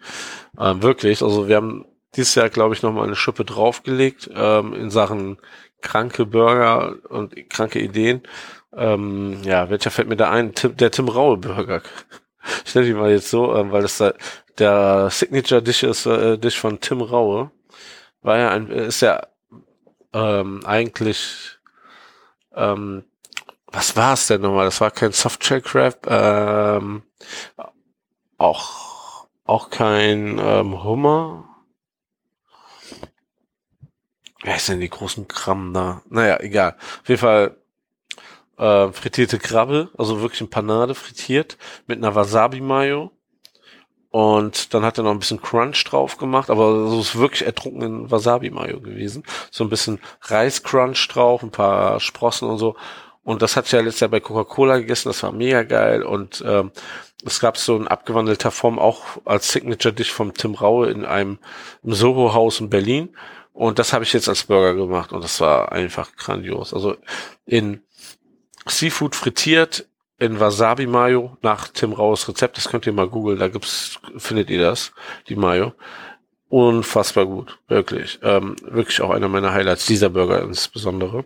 Ähm, wirklich, also wir haben dieses Jahr, glaube ich, nochmal eine Schippe draufgelegt ähm, in Sachen kranke Burger und kranke Ideen. Ähm, ja, welcher fällt mir da ein? Tim, der Tim Raue Burger. Ich nenne ihn mal jetzt so, ähm, weil das da, der Signature Dish ist, äh, Dish von Tim Raue. War ja ein, ist ja ähm, eigentlich, ähm, was war es denn nochmal? Das war kein Softshell Crab, ähm, auch, auch kein ähm, Hummer. Wer ist denn die großen Kram da? Naja, egal. Auf jeden Fall äh, frittierte Krabbe, also wirklich ein Panade frittiert mit einer Wasabi-Mayo. Und dann hat er noch ein bisschen Crunch drauf gemacht, aber so ist wirklich ertrunkenen Wasabi-Mayo gewesen. So ein bisschen Reis-Crunch drauf, ein paar Sprossen und so. Und das hatte ich ja letztes Jahr bei Coca-Cola gegessen, das war mega geil. Und ähm, es gab so in abgewandelter Form auch als Signature-Dish vom Tim Raue in einem Soho-Haus in Berlin. Und das habe ich jetzt als Burger gemacht und das war einfach grandios. Also in Seafood frittiert in Wasabi Mayo nach Tim Raues Rezept. Das könnt ihr mal googeln, da gibt's, findet ihr das, die Mayo. Unfassbar gut, wirklich. Ähm, wirklich auch einer meiner Highlights, dieser Burger insbesondere.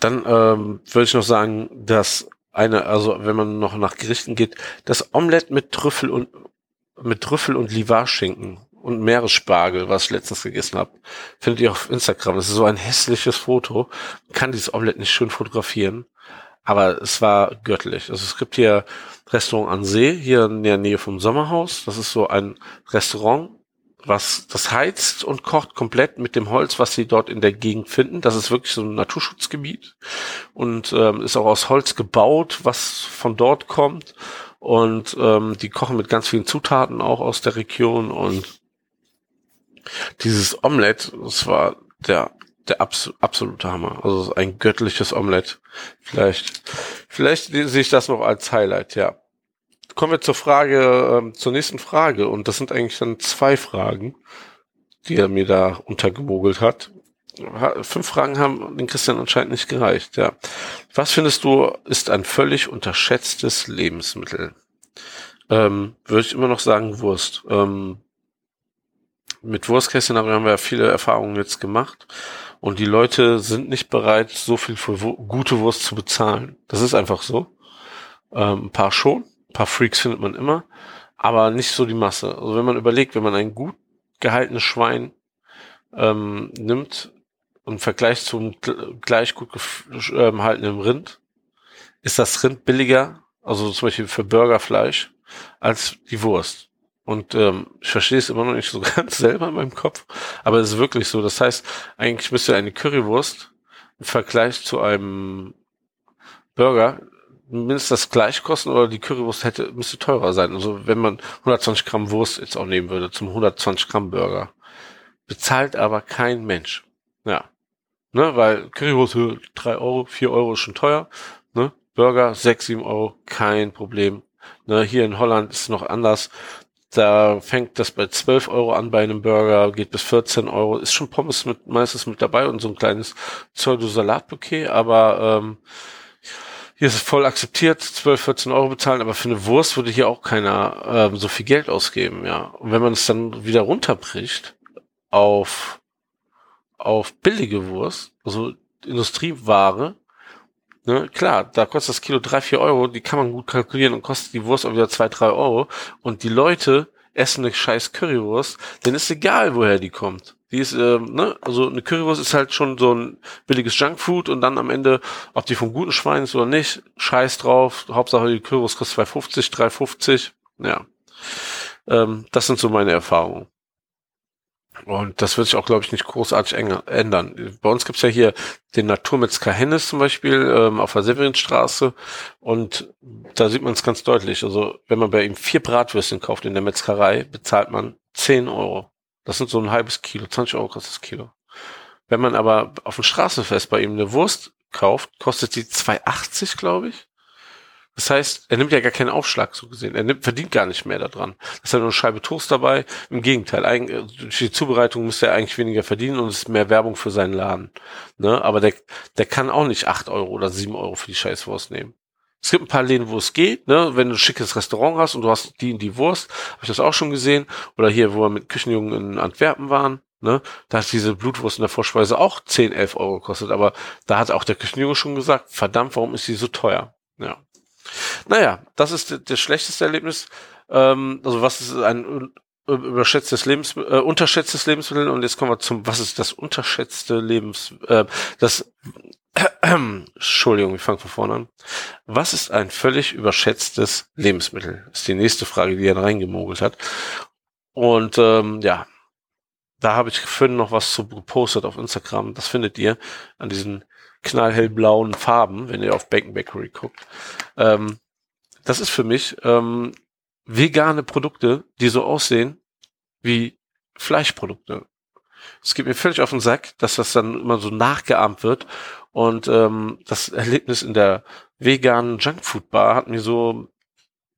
Dann ähm, würde ich noch sagen, dass eine, also wenn man noch nach Gerichten geht, das Omelette mit Trüffel und mit Trüffel und Livarschinken und Meeresspargel, was ich letztens gegessen habe, findet ihr auf Instagram. Das ist so ein hässliches Foto. Kann dieses Omelette nicht schön fotografieren, aber es war göttlich. Also es gibt hier Restaurant an See, hier in der Nähe vom Sommerhaus. Das ist so ein Restaurant, was das heizt und kocht komplett mit dem Holz, was sie dort in der Gegend finden. Das ist wirklich so ein Naturschutzgebiet und ähm, ist auch aus Holz gebaut, was von dort kommt. Und ähm, die kochen mit ganz vielen Zutaten auch aus der Region und dieses Omelette, das war der, der abs absolute Hammer. Also ein göttliches Omelette. Vielleicht, vielleicht sehe ich das noch als Highlight, ja. Kommen wir zur Frage, ähm, zur nächsten Frage. Und das sind eigentlich dann zwei Fragen, die er mir da untergemogelt hat. Fünf Fragen haben den Christian anscheinend nicht gereicht, ja. Was findest du ist ein völlig unterschätztes Lebensmittel? Ähm, Würde ich immer noch sagen Wurst. Ähm, mit Wurstkästchen haben wir viele Erfahrungen jetzt gemacht. Und die Leute sind nicht bereit, so viel für gute Wurst zu bezahlen. Das ist einfach so. Ähm, ein paar schon, ein paar Freaks findet man immer, aber nicht so die Masse. Also wenn man überlegt, wenn man ein gut gehaltenes Schwein ähm, nimmt und vergleicht zum gleich gut ähm, gehaltenen Rind, ist das Rind billiger, also zum Beispiel für Burgerfleisch, als die Wurst. Und ähm, ich verstehe es immer noch nicht so ganz selber in meinem Kopf, aber es ist wirklich so. Das heißt, eigentlich müsste eine Currywurst im Vergleich zu einem Burger mindestens das gleich kosten oder die Currywurst hätte müsste teurer sein. Also wenn man 120 Gramm Wurst jetzt auch nehmen würde zum 120 Gramm Burger, bezahlt aber kein Mensch. Ja, ne, weil Currywurst drei Euro, vier Euro ist schon teuer. Ne, Burger sechs, sieben Euro, kein Problem. Ne, hier in Holland ist es noch anders. Da fängt das bei 12 Euro an bei einem Burger, geht bis 14 Euro. Ist schon Pommes mit, meistens mit dabei und so ein kleines Pseudo-Salatbouquet, aber ähm, hier ist es voll akzeptiert, 12, 14 Euro bezahlen, aber für eine Wurst würde hier auch keiner ähm, so viel Geld ausgeben, ja. Und wenn man es dann wieder runterbricht auf, auf billige Wurst, also Industrieware, Ne, klar, da kostet das Kilo drei, vier Euro, die kann man gut kalkulieren und kostet die Wurst auch wieder zwei, drei Euro. Und die Leute essen eine scheiß Currywurst, dann ist egal, woher die kommt. Die ist, äh, ne, also eine Currywurst ist halt schon so ein billiges Junkfood und dann am Ende, ob die vom guten Schwein ist oder nicht, scheiß drauf. Hauptsache die Currywurst kostet 2,50, 3,50. Ja. Ähm, das sind so meine Erfahrungen. Und das wird sich auch, glaube ich, nicht großartig ändern. Bei uns gibt's ja hier den Naturmetzger Hennes zum Beispiel ähm, auf der Severinstraße und da sieht man es ganz deutlich. Also wenn man bei ihm vier Bratwürstchen kauft in der Metzgerei, bezahlt man 10 Euro. Das sind so ein halbes Kilo, 20 Euro kostet das Kilo. Wenn man aber auf dem Straßenfest bei ihm eine Wurst kauft, kostet die 2,80, glaube ich. Das heißt, er nimmt ja gar keinen Aufschlag so gesehen. Er nimmt, verdient gar nicht mehr daran. Das ist ja nur eine Scheibe Toast dabei. Im Gegenteil, eigentlich, durch die Zubereitung müsste er eigentlich weniger verdienen und es ist mehr Werbung für seinen Laden. Ne? Aber der, der kann auch nicht acht Euro oder sieben Euro für die Scheißwurst nehmen. Es gibt ein paar Läden, wo es geht, ne? wenn du ein schickes Restaurant hast und du hast die in die Wurst, habe ich das auch schon gesehen. Oder hier, wo wir mit Küchenjungen in Antwerpen waren, ne? da hat diese Blutwurst in der Vorspeise auch 10, 11 Euro gekostet. Aber da hat auch der Küchenjunge schon gesagt, verdammt, warum ist die so teuer? Ja. Naja, das ist das schlechteste Erlebnis. Ähm, also was ist ein überschätztes Lebens, äh, unterschätztes Lebensmittel und jetzt kommen wir zum, was ist das unterschätzte Lebens, äh, das, äh, Entschuldigung, ich fange von vorne an. Was ist ein völlig überschätztes Lebensmittel? Ist die nächste Frage, die er reingemogelt hat. Und ähm, ja, da habe ich vorhin noch was zu gepostet auf Instagram. Das findet ihr an diesen knallhellblauen Farben, wenn ihr auf Bacon Bakery guckt. Ähm, das ist für mich ähm, vegane Produkte, die so aussehen wie Fleischprodukte. Es geht mir völlig auf den Sack, dass das dann immer so nachgeahmt wird. Und ähm, das Erlebnis in der veganen Junkfood Bar hat mir so,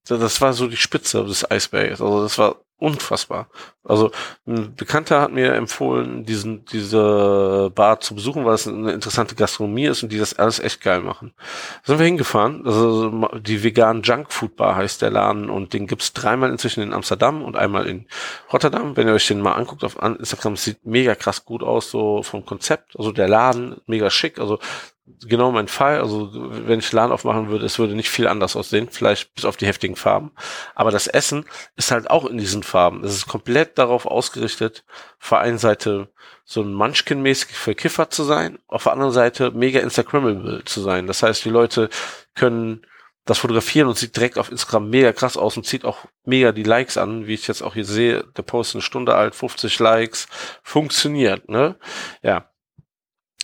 das war so die Spitze des Eisbergs. Also das war unfassbar. Also ein Bekannter hat mir empfohlen, diesen diese Bar zu besuchen, weil es eine interessante Gastronomie ist und die das alles echt geil machen. Da sind wir hingefahren. Also die vegan Junk Food Bar heißt der Laden und den gibt's dreimal inzwischen in Amsterdam und einmal in Rotterdam. Wenn ihr euch den mal anguckt auf Instagram, sieht mega krass gut aus so vom Konzept. Also der Laden mega schick. Also genau mein Fall. Also wenn ich Laden aufmachen würde, es würde nicht viel anders aussehen, vielleicht bis auf die heftigen Farben. Aber das Essen ist halt auch in diesen Farben. Es ist komplett darauf ausgerichtet, auf der einen Seite so ein Munchkin-mäßig für Kiffer zu sein, auf der anderen Seite mega Instagrammable zu sein. Das heißt, die Leute können das fotografieren und sieht direkt auf Instagram mega krass aus und zieht auch mega die Likes an, wie ich jetzt auch hier sehe. Der Post eine Stunde alt, 50 Likes, funktioniert, ne? Ja.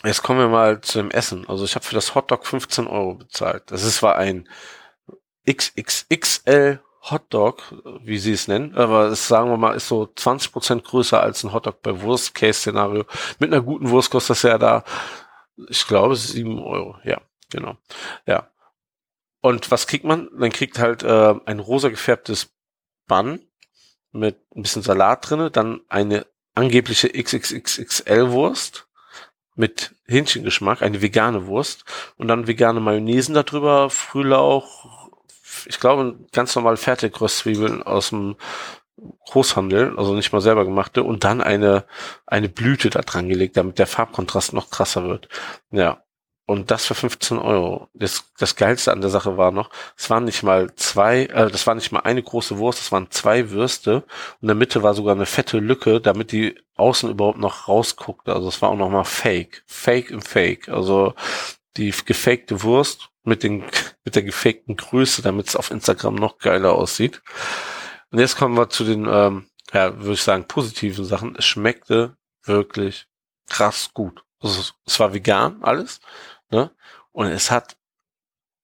Jetzt kommen wir mal zu dem Essen. Also ich habe für das Hotdog 15 Euro bezahlt. Das ist zwar ein XXXL Hotdog, wie sie es nennen, aber es sagen wir mal, ist so 20 Prozent größer als ein Hotdog bei Worst-Case-Szenario. Mit einer guten Wurst kostet das ja da, ich glaube, 7 Euro. Ja, genau. Ja. Und was kriegt man? Man kriegt halt äh, ein rosa gefärbtes Bun mit ein bisschen Salat drinne, dann eine angebliche XXXXL-Wurst mit Hähnchengeschmack, eine vegane Wurst und dann vegane Mayonnaise darüber, Frühlauch, ich glaube ganz normal Fertigröstzwiebeln aus dem Großhandel, also nicht mal selber gemachte und dann eine eine Blüte da dran gelegt, damit der Farbkontrast noch krasser wird. Ja, und das für 15 Euro. Das, das Geilste an der Sache war noch, es waren nicht mal zwei, äh, das war nicht mal eine große Wurst, es waren zwei Würste und in der Mitte war sogar eine fette Lücke, damit die außen überhaupt noch rausguckte. Also es war auch noch mal Fake. Fake im Fake. Also die gefakte Wurst mit den, mit der gefakten Größe, damit es auf Instagram noch geiler aussieht. Und jetzt kommen wir zu den, ähm, ja, würde ich sagen, positiven Sachen. Es schmeckte wirklich krass gut. Also es war vegan alles. Und es hat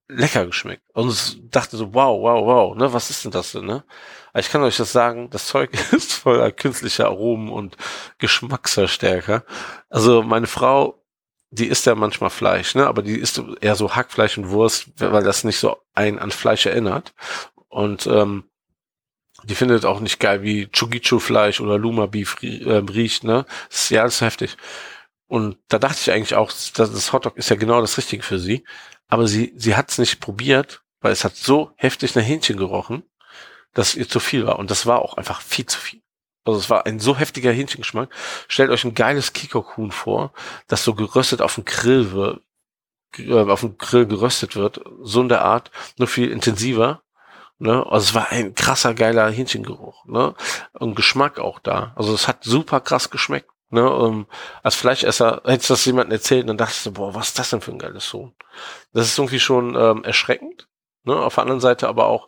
lecker geschmeckt. Und ich dachte so, wow, wow, wow, ne, was ist denn das denn, ne? Aber ich kann euch das sagen, das Zeug ist voller künstlicher Aromen und Geschmacksverstärker. Also meine Frau, die isst ja manchmal Fleisch, ne, aber die isst eher so Hackfleisch und Wurst, weil das nicht so ein an Fleisch erinnert. Und ähm, die findet auch nicht geil, wie Chugichu-Fleisch oder Luma Beef äh, riecht, ne? Das ist ja alles heftig. Und da dachte ich eigentlich auch, das Hotdog ist ja genau das Richtige für sie. Aber sie, sie hat es nicht probiert, weil es hat so heftig nach Hähnchen gerochen, dass ihr zu viel war. Und das war auch einfach viel zu viel. Also es war ein so heftiger Hähnchengeschmack. Stellt euch ein geiles Kikok-Huhn vor, das so geröstet auf dem Grill wird, äh, auf dem Grill geröstet wird. So in der Art, nur viel intensiver. Ne? Also es war ein krasser, geiler Hähnchengeruch. Ne? Und Geschmack auch da. Also es hat super krass geschmeckt. Ne? Um, als Fleischesser hättest du das jemandem erzählt, dann dachtest du, boah, was ist das denn für ein geiles Huhn? Das ist irgendwie schon ähm, erschreckend. Ne? Auf der anderen Seite aber auch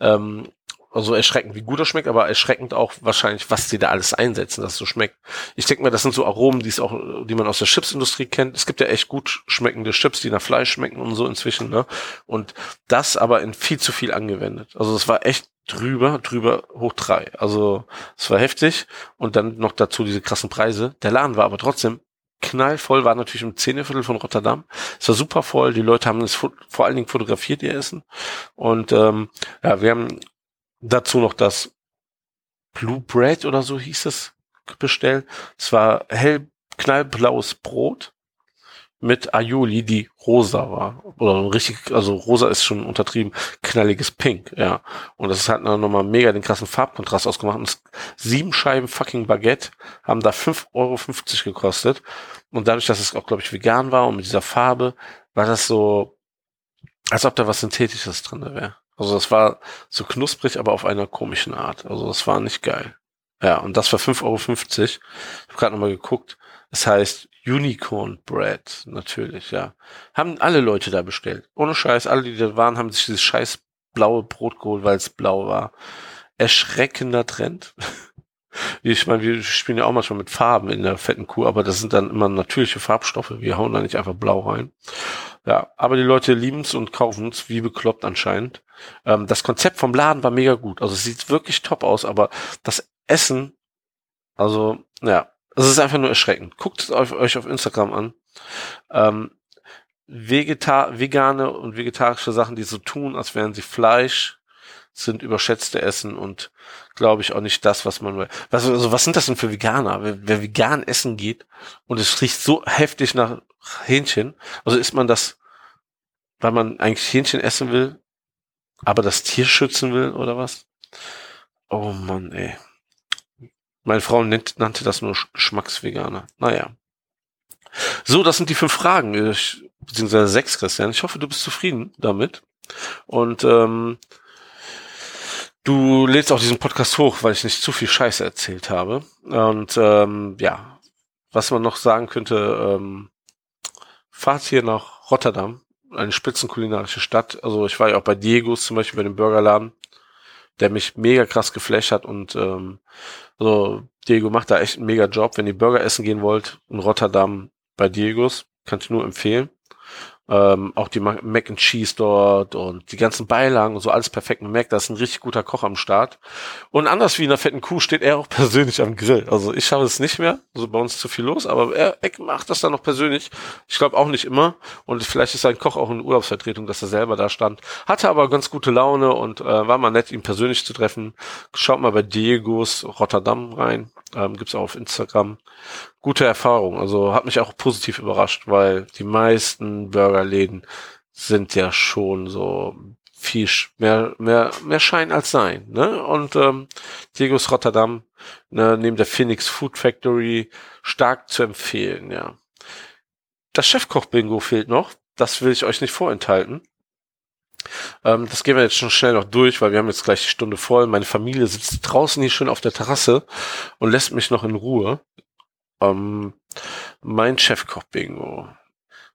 ähm, also erschreckend, wie gut er schmeckt, aber erschreckend auch wahrscheinlich, was die da alles einsetzen, dass es so schmeckt. Ich denke mal, das sind so Aromen, die es auch, die man aus der Chipsindustrie kennt. Es gibt ja echt gut schmeckende Chips, die nach Fleisch schmecken und so inzwischen, ne? Und das aber in viel zu viel angewendet. Also es war echt drüber, drüber hoch drei. Also es war heftig und dann noch dazu diese krassen Preise. Der Laden war aber trotzdem knallvoll, war natürlich im Zähneviertel von Rotterdam. Es war super voll, die Leute haben es vor allen Dingen fotografiert, ihr Essen. Und ähm, ja, wir haben dazu noch das Blue Bread oder so hieß es bestellt. Es war hell knallblaues Brot mit Aioli, die rosa war. Oder richtig, also rosa ist schon untertrieben, knalliges Pink, ja. Und das hat dann nochmal mega den krassen Farbkontrast ausgemacht. Und sieben Scheiben fucking Baguette haben da 5,50 Euro gekostet. Und dadurch, dass es auch, glaube ich, vegan war und mit dieser Farbe, war das so, als ob da was Synthetisches drin wäre. Also das war so knusprig, aber auf einer komischen Art. Also das war nicht geil. Ja, und das war 5,50 Euro. Ich habe gerade nochmal geguckt. Das heißt Unicorn Bread, natürlich, ja. Haben alle Leute da bestellt. Ohne Scheiß, alle, die da waren, haben sich dieses scheiß blaue Brot geholt, weil es blau war. Erschreckender Trend. Ich meine, wir spielen ja auch manchmal mit Farben in der fetten Kuh, aber das sind dann immer natürliche Farbstoffe. Wir hauen da nicht einfach blau rein. Ja, aber die Leute lieben es und kaufen es, wie bekloppt anscheinend. Ähm, das Konzept vom Laden war mega gut. Also es sieht wirklich top aus, aber das Essen, also, ja, es ist einfach nur erschreckend. Guckt es euch auf Instagram an. Ähm, Vegeta vegane und vegetarische Sachen, die so tun, als wären sie Fleisch, sind überschätzte Essen und glaube ich auch nicht das, was man will. Was, also was sind das denn für Veganer? Wer, wer vegan essen geht und es riecht so heftig nach Hähnchen, also isst man das, weil man eigentlich Hähnchen essen will, aber das Tier schützen will oder was? Oh Mann, ey. Meine Frau nannte das nur Geschmacksveganer. Naja. So, das sind die fünf Fragen, beziehungsweise sechs, Christian. Ich hoffe, du bist zufrieden damit. Und ähm, du lädst auch diesen Podcast hoch, weil ich nicht zu viel Scheiße erzählt habe. Und ähm, ja, was man noch sagen könnte, ähm, fahrt hier nach Rotterdam, eine spitzenkulinarische Stadt. Also ich war ja auch bei Diegos zum Beispiel bei dem Burgerladen, der mich mega krass geflasht hat und ähm, so Diego macht da echt einen mega Job. Wenn ihr Burger essen gehen wollt in Rotterdam bei Diegos, kann ich nur empfehlen. Ähm, auch die Mac and Cheese dort und die ganzen Beilagen und so alles perfekt. Man merkt, da ist ein richtig guter Koch am Start. Und anders wie in der fetten Kuh steht er auch persönlich am Grill. Also ich habe es nicht mehr, also bei uns zu viel los, aber er, er macht das dann noch persönlich. Ich glaube auch nicht immer. Und vielleicht ist sein Koch auch in Urlaubsvertretung, dass er selber da stand. Hatte aber ganz gute Laune und äh, war mal nett, ihn persönlich zu treffen. Schaut mal bei Diegos Rotterdam rein. Ähm, gibt's auch auf Instagram gute Erfahrung. Also hat mich auch positiv überrascht, weil die meisten Burgerläden sind ja schon so viel mehr mehr mehr Schein als Sein. Ne? Und ähm, Diego's Rotterdam ne, neben der Phoenix Food Factory stark zu empfehlen. Ja, das Chefkoch-Bingo fehlt noch. Das will ich euch nicht vorenthalten. Ähm, das gehen wir jetzt schon schnell noch durch, weil wir haben jetzt gleich die Stunde voll. Meine Familie sitzt draußen hier schön auf der Terrasse und lässt mich noch in Ruhe. Ähm, mein Chefkoch-Bingo.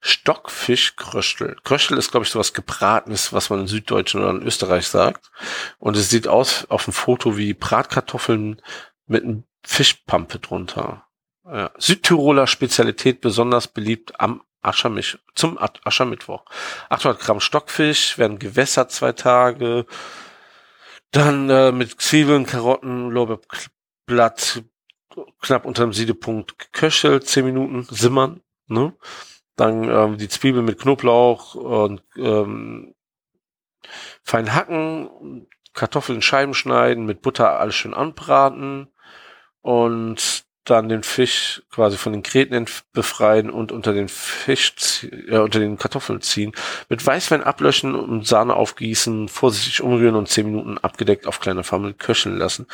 Stockfisch Kröschel. Kröschel ist, glaube ich, sowas gebratenes, was man in Süddeutschland oder in Österreich sagt. Und es sieht aus auf dem Foto wie Bratkartoffeln mit einem Fischpampe drunter. Ja. Südtiroler Spezialität, besonders beliebt am Aschermisch, zum Aschermittwoch. 800 Gramm Stockfisch werden gewässert zwei Tage. Dann äh, mit Zwiebeln, Karotten, Lorbeerblatt, knapp unter dem Siedepunkt geköchelt, zehn Minuten simmern, ne? Dann ähm, die Zwiebeln mit Knoblauch und ähm, fein hacken, Kartoffeln in Scheiben schneiden, mit Butter alles schön anbraten und dann den Fisch quasi von den Gräten befreien und unter den Fisch, äh, unter den Kartoffeln ziehen, mit Weißwein ablöschen und Sahne aufgießen, vorsichtig umrühren und zehn Minuten abgedeckt auf kleiner Flamme köcheln lassen.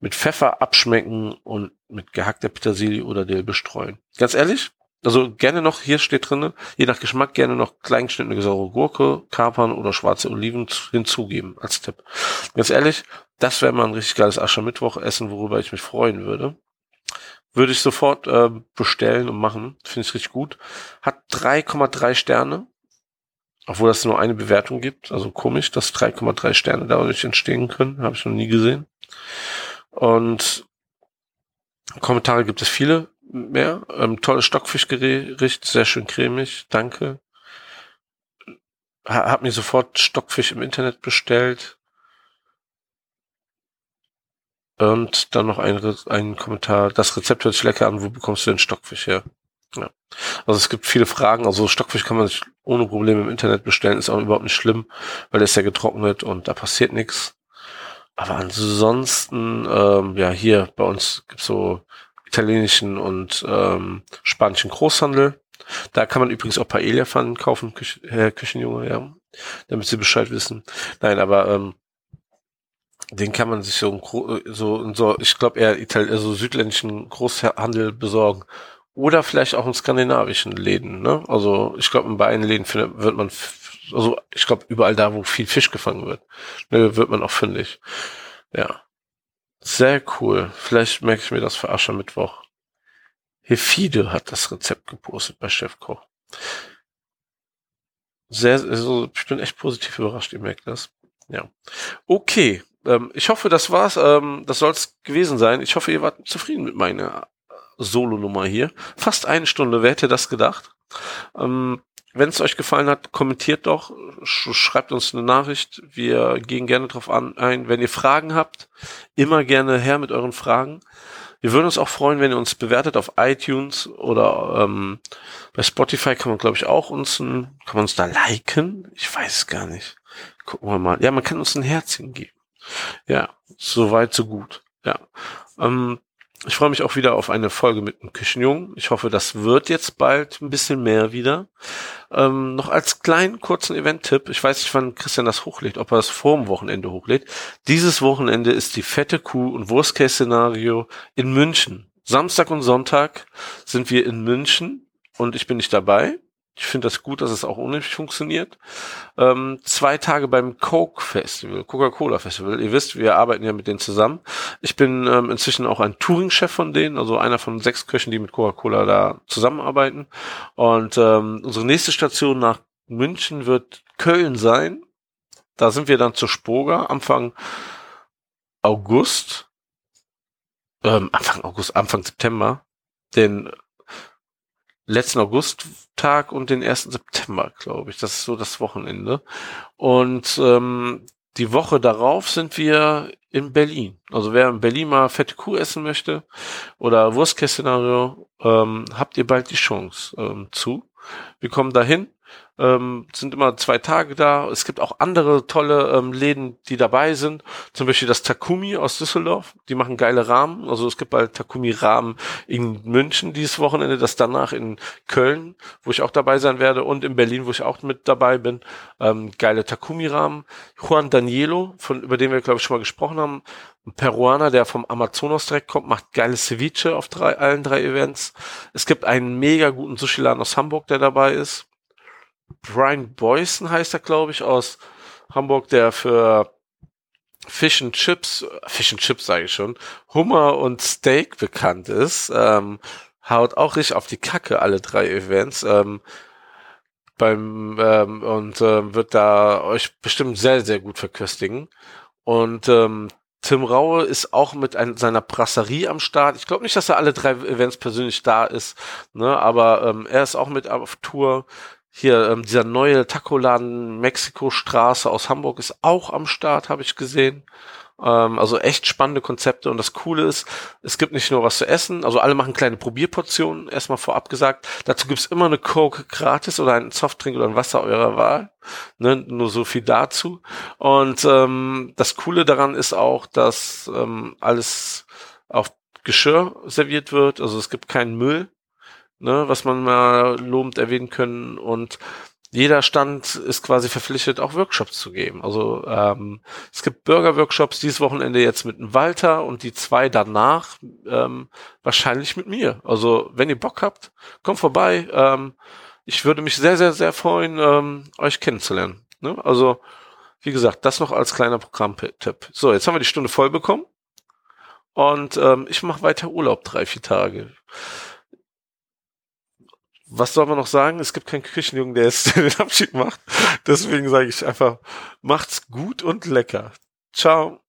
Mit Pfeffer abschmecken und mit gehackter Petersilie oder Dill bestreuen. Ganz ehrlich, Also gerne noch, hier steht drinne, je nach Geschmack gerne noch kleingeschnittene saure Gurke, Kapern oder schwarze Oliven hinzugeben als Tipp. Ganz ehrlich, das wäre mal ein richtig geiles Aschermittwoch-Essen, worüber ich mich freuen würde. Würde ich sofort äh, bestellen und machen. Finde ich richtig gut. Hat 3,3 Sterne. Obwohl das nur eine Bewertung gibt. Also komisch, dass 3,3 Sterne dadurch entstehen können. Habe ich noch nie gesehen. Und Kommentare gibt es viele mehr. Ähm, tolles Stockfischgericht, sehr schön cremig. Danke. Ha, hab mir sofort Stockfisch im Internet bestellt. Und dann noch ein, ein Kommentar. Das Rezept hört sich lecker an. Wo bekommst du den Stockfisch her? Ja. Also es gibt viele Fragen. Also Stockfisch kann man sich ohne Probleme im Internet bestellen. Ist auch überhaupt nicht schlimm, weil der ist ja getrocknet und da passiert nichts. Aber ansonsten, ähm, ja, hier bei uns gibt's so italienischen und ähm, spanischen Großhandel. Da kann man übrigens auch Paella-Pfannen kaufen, Küche, Herr Küchenjunge, ja, damit Sie Bescheid wissen. Nein, aber ähm, den kann man sich so, so, so ich glaube eher Itali also südländischen Großhandel besorgen. Oder vielleicht auch in skandinavischen Läden. Ne? Also ich glaube, in beiden Läden findet, wird man, also ich glaube, überall da, wo viel Fisch gefangen wird, ne, wird man auch fündig. Ja. Sehr cool. Vielleicht merke ich mir das für Aschermittwoch. Hefide hat das Rezept gepostet bei Chefkoch. Sehr, also ich bin echt positiv überrascht, ihr merkt das. Ja. Okay. Ähm, ich hoffe, das war's. Ähm, das soll's gewesen sein. Ich hoffe, ihr wart zufrieden mit meiner Solo-Nummer hier. Fast eine Stunde, wer hätte das gedacht? Ähm, wenn es euch gefallen hat, kommentiert doch, sch schreibt uns eine Nachricht. Wir gehen gerne drauf an, ein. Wenn ihr Fragen habt, immer gerne her mit euren Fragen. Wir würden uns auch freuen, wenn ihr uns bewertet auf iTunes oder ähm, bei Spotify kann man, glaube ich, auch uns ein, kann man uns da liken? Ich weiß gar nicht. Gucken wir mal. Ja, man kann uns ein Herzchen geben. Ja, so weit, so gut. Ja. Ähm, ich freue mich auch wieder auf eine Folge mit dem Küchenjungen. Ich hoffe, das wird jetzt bald ein bisschen mehr wieder. Ähm, noch als kleinen kurzen Event-Tipp. Ich weiß nicht, wann Christian das hochlädt, ob er das vor dem Wochenende hochlädt. Dieses Wochenende ist die fette Kuh und Worst-Case-Szenario in München. Samstag und Sonntag sind wir in München und ich bin nicht dabei. Ich finde das gut, dass es auch ohne mich funktioniert. Ähm, zwei Tage beim Coke Festival, Coca-Cola Festival. Ihr wisst, wir arbeiten ja mit denen zusammen. Ich bin ähm, inzwischen auch ein Touring-Chef von denen, also einer von sechs Köchen, die mit Coca-Cola da zusammenarbeiten. Und ähm, unsere nächste Station nach München wird Köln sein. Da sind wir dann zur Spoga Anfang August. Ähm, Anfang August, Anfang September. Den letzten Augusttag und den ersten September, glaube ich. Das ist so das Wochenende. Und ähm, die Woche darauf sind wir in Berlin. Also wer in Berlin mal fette Kuh essen möchte oder Wurstkästszenario, ähm, habt ihr bald die Chance ähm, zu. Wir kommen dahin ähm, sind immer zwei Tage da. Es gibt auch andere tolle ähm, Läden, die dabei sind. Zum Beispiel das Takumi aus Düsseldorf. Die machen geile Rahmen. Also es gibt bald Takumi Rahmen in München dieses Wochenende, das danach in Köln, wo ich auch dabei sein werde, und in Berlin, wo ich auch mit dabei bin. Ähm, geile Takumi Rahmen. Juan Danielo, von über den wir glaube ich schon mal gesprochen haben, ein Peruaner, der vom Amazonas direkt kommt, macht geiles Ceviche auf drei, allen drei Events. Es gibt einen mega guten Sushi-Laden aus Hamburg, der dabei ist. Brian Boyson heißt er, glaube ich, aus Hamburg, der für Fish and Chips, Fish and Chips sage ich schon, Hummer und Steak bekannt ist. Ähm, haut auch richtig auf die Kacke alle drei Events. Ähm, beim ähm, und ähm, wird da euch bestimmt sehr, sehr gut verköstigen. Und ähm, Tim Raue ist auch mit ein, seiner Brasserie am Start. Ich glaube nicht, dass er alle drei Events persönlich da ist, ne, aber ähm, er ist auch mit auf Tour. Hier, ähm, dieser neue Taco-Laden Mexiko-Straße aus Hamburg ist auch am Start, habe ich gesehen. Ähm, also echt spannende Konzepte. Und das Coole ist, es gibt nicht nur was zu essen, also alle machen kleine Probierportionen, erstmal vorab gesagt. Dazu gibt's immer eine Coke gratis oder einen Softdrink oder ein Wasser eurer Wahl. Ne? Nur so viel dazu. Und ähm, das Coole daran ist auch, dass ähm, alles auf Geschirr serviert wird. Also es gibt keinen Müll ne, was man mal lobend erwähnen können. Und jeder Stand ist quasi verpflichtet, auch Workshops zu geben. Also ähm, es gibt Bürger-Workshops dieses Wochenende jetzt mit Walter und die zwei danach ähm, wahrscheinlich mit mir. Also wenn ihr Bock habt, kommt vorbei. Ähm, ich würde mich sehr, sehr, sehr freuen, ähm, euch kennenzulernen. Ne? Also wie gesagt, das noch als kleiner Programmtipp. So, jetzt haben wir die Stunde voll bekommen. Und ähm, ich mache weiter Urlaub drei, vier Tage was soll man noch sagen? Es gibt keinen Küchenjungen, der jetzt den Abschied macht. Deswegen sage ich einfach, macht's gut und lecker. Ciao.